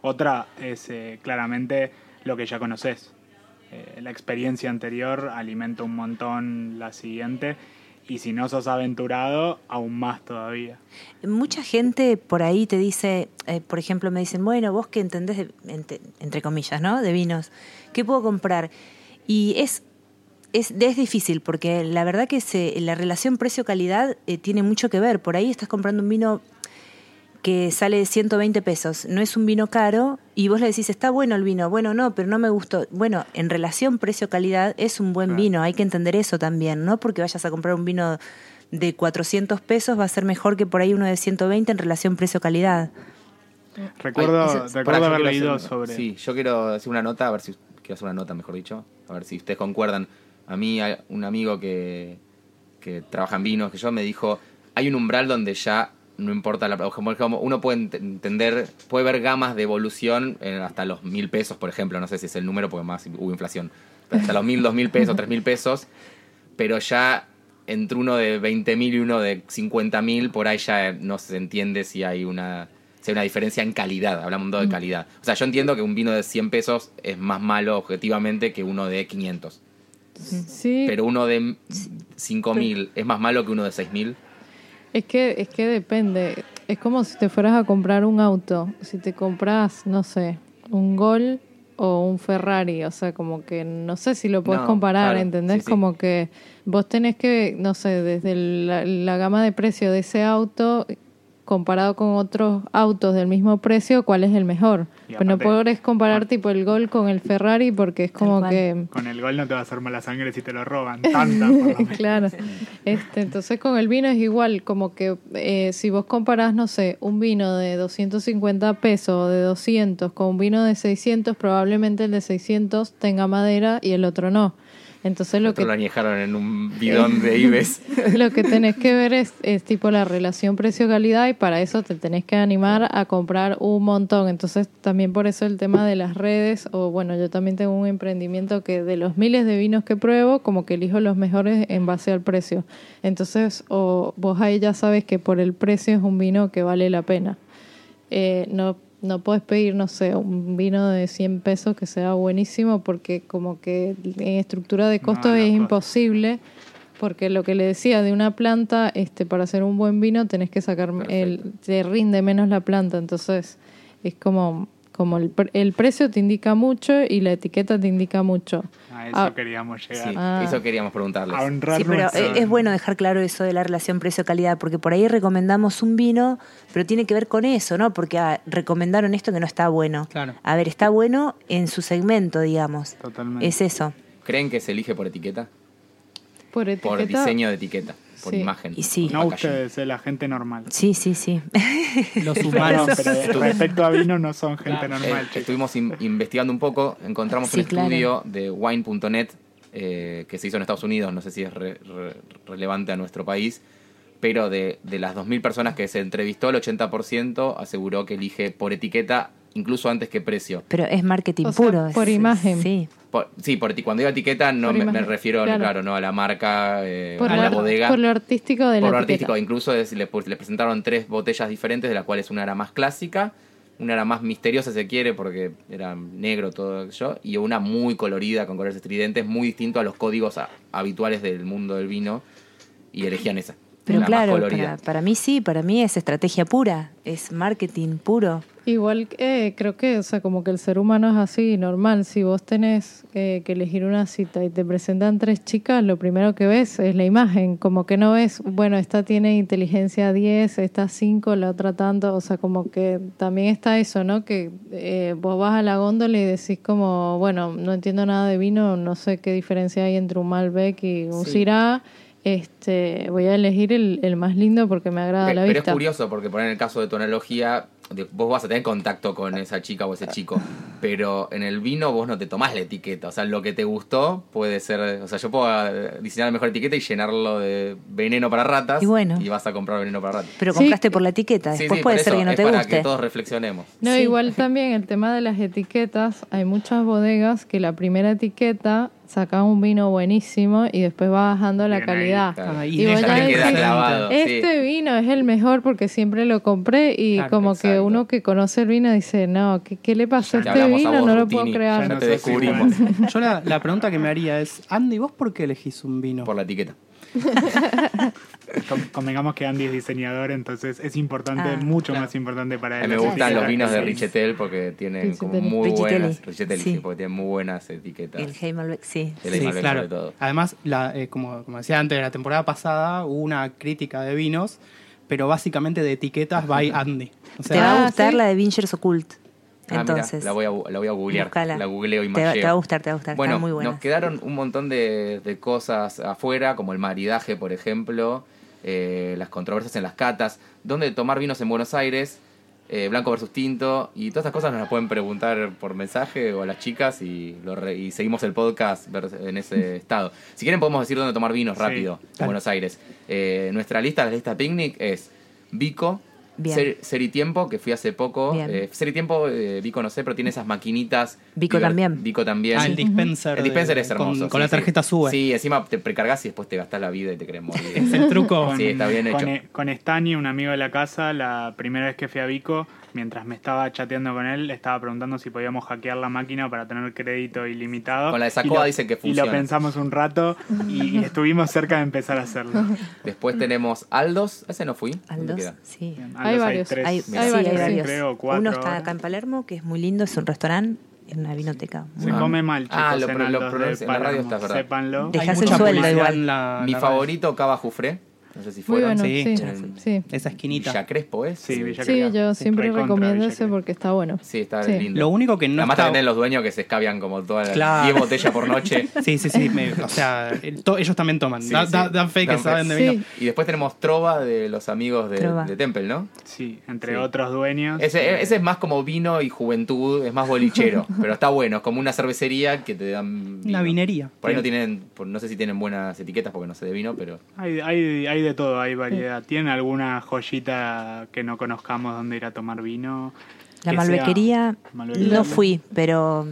Otra es eh, claramente lo que ya conoces. Eh, la experiencia anterior alimenta un montón la siguiente y si no sos aventurado, aún más todavía. Mucha gente por ahí te dice, por ejemplo, me dicen, bueno, vos que entendés, de- entre, comillas, ¿no? De vinos, ¿qué puedo comprar? Y es, es, es difícil porque la verdad que se, la relación precio-calidad tiene mucho que ver. Por ahí estás comprando un vino que sale 120 pesos, no es un vino caro, y vos le decís, está bueno el vino, bueno, no, pero no me gustó. Bueno, en relación precio-calidad es un buen Claro. vino, hay que entender eso también, ¿no? Porque vayas a comprar un vino de 400 pesos va a ser mejor que por ahí uno de 120 en relación precio-calidad. Recuerdo, haber leído hacer- sobre... Sí, yo quiero hacer una nota, a ver si. Quiero hacer una nota, mejor dicho. A ver si ustedes concuerdan. A mí, un amigo que, que trabaja en vinos, que yo me dijo: hay un umbral donde ya no importa la. Como, uno puede ent- entender, puede ver gamas de evolución hasta los mil pesos, por ejemplo. No sé si es el número porque más hubo inflación. Pero hasta los mil, dos mil pesos, tres mil pesos. Pero ya entre uno de 20 mil y uno de 50 mil, por ahí ya no se entiende si hay una, si hay una diferencia en calidad, hablando de calidad. O sea, yo entiendo que un vino de 100 pesos es más malo objetivamente que uno de 500. Sí, Pero uno de 5 mil es más malo que uno de 6 mil. Es que, es que depende. Es como si te fueras a comprar un auto. Si te compras, no sé, un Gol o un Ferrari. O sea, como que no sé si lo puedes No, comparar, claro, ¿entendés? sí, sí. Como que vos tenés que, no sé, desde la, la gama de precio de ese auto comparado con otros autos del mismo precio, ¿cuál es el mejor? Y Pues no podés comparar tipo el Gol con el Ferrari porque es como que... Con el gol no te va a hacer mala sangre si te lo roban. Tanta, por lo <laughs> menos. claro. Este, entonces con el vino es igual, como que eh, si vos comparás, no sé, un vino de 250 pesos o de 200 con un vino de 600, probablemente el de 600 tenga madera y el otro no. Entonces lo Otro que lo añejaron en un bidón de Ives. <laughs> lo que tenés que ver es, es tipo la relación precio-calidad y para eso te tenés que animar a comprar un montón. Entonces también por eso el tema de las redes o bueno, yo también tengo un emprendimiento que de los miles de vinos que pruebo, como que elijo los mejores en base al precio. Entonces o vos ahí ya sabes que por el precio es un vino que vale la pena. Eh, no no puedes pedir, no sé, un vino de 100 pesos que sea buenísimo porque como que en estructura de costos No, es imposible Porque lo que le decía de una planta, este, para hacer un buen vino tenés que sacar, el, te rinde menos la planta, entonces es como, como el, pre- el precio te indica mucho y la etiqueta te indica mucho. A eso Ah. queríamos llegar. Sí, Ah. eso queríamos preguntarles. A honrar Sí, pero nuestro- es es bueno dejar claro eso de la relación precio-calidad, porque por ahí recomendamos un vino, pero tiene que ver con eso, ¿no? Porque ah, recomendaron esto que no está bueno. Claro. A ver, está bueno en su segmento, digamos. Totalmente. Es eso. ¿Creen que se elige por etiqueta? Por etiqueta. Por diseño de etiqueta, por Sí. imagen. Y sí. No ustedes, eh, la gente normal. Sí, sí, sí. Los <laughs> humanos. pero respecto a vino no son gente Eh, normal. chicos. estuvimos in- investigando un poco, encontramos Sí, un claro. estudio de wine.net eh, que se hizo en Estados Unidos, no sé si es re- re- relevante a nuestro país, pero de, de las 2.000 personas que se entrevistó, el 80% aseguró que elige por etiqueta, incluso antes que precio. Pero es marketing O sea, puro. por es- imagen. Sí. Por- sí, por, eti- cuando digo etiqueta no me, refiero, claro. claro. no a la marca, eh, por, a la bodega. por lo artístico de por la lo etiqueta. artístico, incluso es- le, pu- le presentaron tres botellas diferentes, de las cuales una era más clásica, una era más misteriosa si se quiere, porque era negro todo yo, y una muy colorida, con colores estridentes, muy distinto a los códigos a- habituales del mundo del vino, y elegían esa. Pero la claro, para, para mí sí, para mí es estrategia pura, es marketing puro. Igual que eh, creo que, o sea, como que el ser humano es así, normal. Si vos tenés eh, que elegir una cita y te presentan tres chicas, lo primero que ves es la imagen. Como que no ves, bueno, esta tiene inteligencia 10, esta 5, la otra tanto. O sea, como que también está eso, ¿no? Que eh, vos vas a la góndola y decís como, bueno, no entiendo nada de vino, no sé qué diferencia hay entre un Malbec y un Sí. Este, voy a elegir el, el más lindo porque me agrada Pe- la Pero vista. es curioso porque por en el caso de tu analogía, de- vos vas a tener contacto con esa chica o ese chico, pero en el vino vos no te tomás la etiqueta, o sea, lo que te gustó puede ser, o sea, yo puedo eh, diseñar la mejor etiqueta y llenarlo de veneno para ratas Y bueno. vas a comprar veneno para ratas. Pero compraste por la etiqueta, después sí, puede ser eso que no es te para guste. que todos reflexionemos. No, Sí. igual también el tema de las etiquetas, hay muchas bodegas que la primera etiqueta saca un vino buenísimo y después va bajando la Bien calidad. Ah, Y y vos deja ya que queda clavado, sí. Este vino es el mejor porque siempre lo compré y como que exacto. uno que conoce el vino dice, no, ¿qué, qué le pasó a Te este a vino? vos, no lo puedo creer. no no te sos descubrimos <laughs> Yo la, la <laughs> pregunta que me haría es, Andy, ¿vos por qué elegís un vino? por la etiqueta. <laughs> Convengamos que Andy es diseñador, entonces es importante, Ah, mucho claro. más importante para él. me gustan los vinos de Richetel porque tienen como muy Richetelli. buenas, Richetelli, sí, Sí. porque tienen muy buenas etiquetas. El Heimalbec, sí. El Sí, Malbec claro. sobre todo. Además, la, eh, como, como decía antes, la temporada pasada hubo una crítica de vinos, pero básicamente de etiquetas by Andy. O Te va sea, a gustar ¿sí? la de Vingers Occult. Ah, mira, Entonces, la voy a, la voy a googlear. La googleo y te, va- te va a gustar, te va a gustar. Bueno, muy nos quedaron un montón de, de cosas afuera, como el maridaje, por ejemplo, eh, las controversias en las catas, dónde tomar vinos en Buenos Aires, eh, blanco versus tinto, y todas estas cosas nos las pueden preguntar por mensaje o a las chicas y, lo re- y seguimos el podcast en ese <laughs> estado. Si quieren podemos decir dónde tomar vinos Sí. rápido en. Buenos Aires. Eh, nuestra lista, la lista picnic, es Vico, Bien. Ser, Ser y Tiempo, que fui hace poco. Eh, Ser y Tiempo, eh, Vico no sé, pero tiene esas maquinitas. Vico también. Vico también. ah, el dispenser. El dispenser de- es hermoso. Con, con sí, la tarjeta sí. sube. Sí, encima te precargas y después te gastas la vida y te querés morir. Es el truco. Con, Sí, está bien con, hecho. e- con Stani, un amigo de la casa, la primera vez que fui a Vico, mientras me estaba chateando con él, le estaba preguntando si podíamos hackear la máquina para tener crédito ilimitado. Con la de Y Sacoa lo- dicen que Y funciona. lo pensamos un rato y, y estuvimos cerca de empezar a hacerlo. Después tenemos Aldos. Ese no fui. ¿Dónde Aldos, sí. Bien, Hay Aldos varios. tres, Hay, sí, Hay varios, sí. varios. creo, cuatro Uno está acá en Palermo, que es muy lindo, es un restaurante, es una vinoteca. Se Ah. come mal, chicos, Ah, lo en lo Aldos en la radio está, verdad. Sépanlo. Dejás el sueldo igual. en la- Mi la favorito, Cava Jufré. No sé si fueron. bueno, Sí. sí. En Sí, Esa esquinita. Villa Crespo, ¿es? Sí, Villa Sí, Crespo. yo siempre recomiendo ese porque está bueno. Sí, está Sí. lindo. Lo único que no Además está... también tienen los dueños que se escabian como todas las Claro. 10 botellas por noche. <laughs> Sí, sí, sí. me- o sea, el- to- ellos también toman. Sí, Da- sí. da- dan fe que Dan fe. saben de Sí. vino. Y después tenemos Trova de los amigos de, de Temple, ¿no? Sí, entre Sí. otros dueños. Ese, ese es más como vino y juventud, es más bolichero, <laughs> pero está bueno, es como una cervecería que te dan vino. Una vinería. Por ahí no tienen, no sé si tienen buenas etiquetas porque no sé de vino, pero Hay, hay, hay de todo, hay variedad. ¿Tienen alguna joyita que no conozcamos donde ir a tomar vino? La Que malbequería, no fui, pero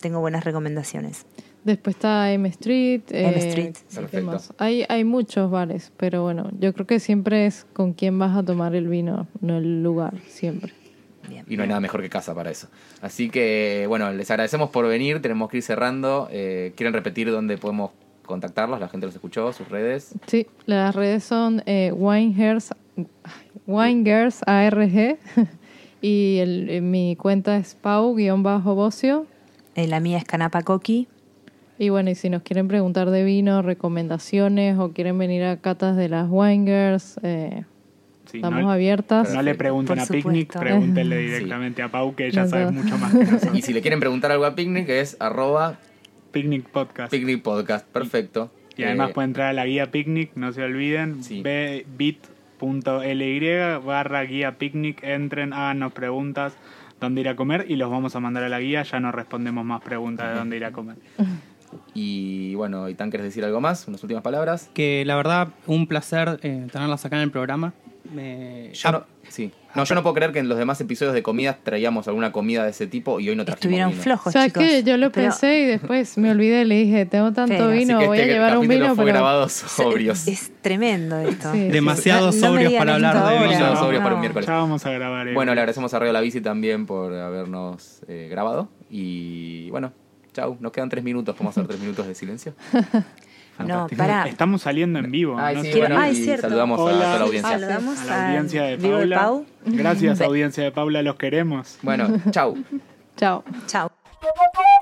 tengo buenas recomendaciones. Después está M Street. M eh, Street, ¿qué Perfecto. Hay, hay muchos bares, pero bueno, yo creo que siempre es con quién vas a tomar el vino, no el lugar, siempre. Bien. y no hay nada mejor que casa para eso. Así que, bueno, les agradecemos por venir, tenemos que ir cerrando. Eh, ¿Quieren repetir dónde podemos contactarlos, la gente los escuchó, sus redes. Sí, las redes son eh, Winegirls, Winegirls ARG <laughs> y el, eh, mi cuenta es pau-bocio. Eh, la mía es Canapa Coqui. Y bueno, y si nos quieren preguntar de vino, recomendaciones o quieren venir a catas de las Winegirls, eh, Sí, estamos no, abiertas. no le pregunten a Picnic, pregúntenle <laughs> Sí. directamente a Pau, que ella No, sabe no. mucho más que nosotros. Y si le quieren preguntar algo a Picnic es arroba Picnic Podcast. Picnic Podcast. Perfecto. Y además Eh, pueden entrar a la guía Picnic, no se olviden. Sí. Bit.ly barra guía Picnic. Entren, háganos preguntas dónde ir a comer y los vamos a mandar a la guía. Ya no respondemos más preguntas de dónde ir a comer. Y bueno, Itán, ¿querés decir algo más? Unas últimas palabras. Que la verdad, un placer eh, tenerlas acá en el programa. Me- Yo no, sí. No, yo no puedo creer que en los demás episodios de comidas traíamos alguna comida de ese tipo y hoy no trajimos Estuvieron vino. O flojos, sea chicos. que yo lo Pero pensé y después me olvidé, le dije, tengo tanto Pero- vino, voy a este llevar un vino, fue pero... grabado <laughs> sobrios. Es, es tremendo esto. Sí. Demasiado No- no me sobrios digan para hablar de vino. Demasiado sobrios para un no. miércoles. Ya vamos a grabar. eh. Bueno, le agradecemos a Radio La Bici también por habernos eh, grabado. Y bueno, chau. Nos quedan tres minutos. ¿Podemos hacer tres minutos de silencio? <laughs> No. Estamos saliendo en vivo. Ay, no sí, sé. bueno, Ay, y cierto. saludamos a toda la audiencia. Saludamos a la audiencia de Paula. Pau. Gracias, audiencia de Paula, los queremos. Bueno, chau. Chao. Chao. Thank you.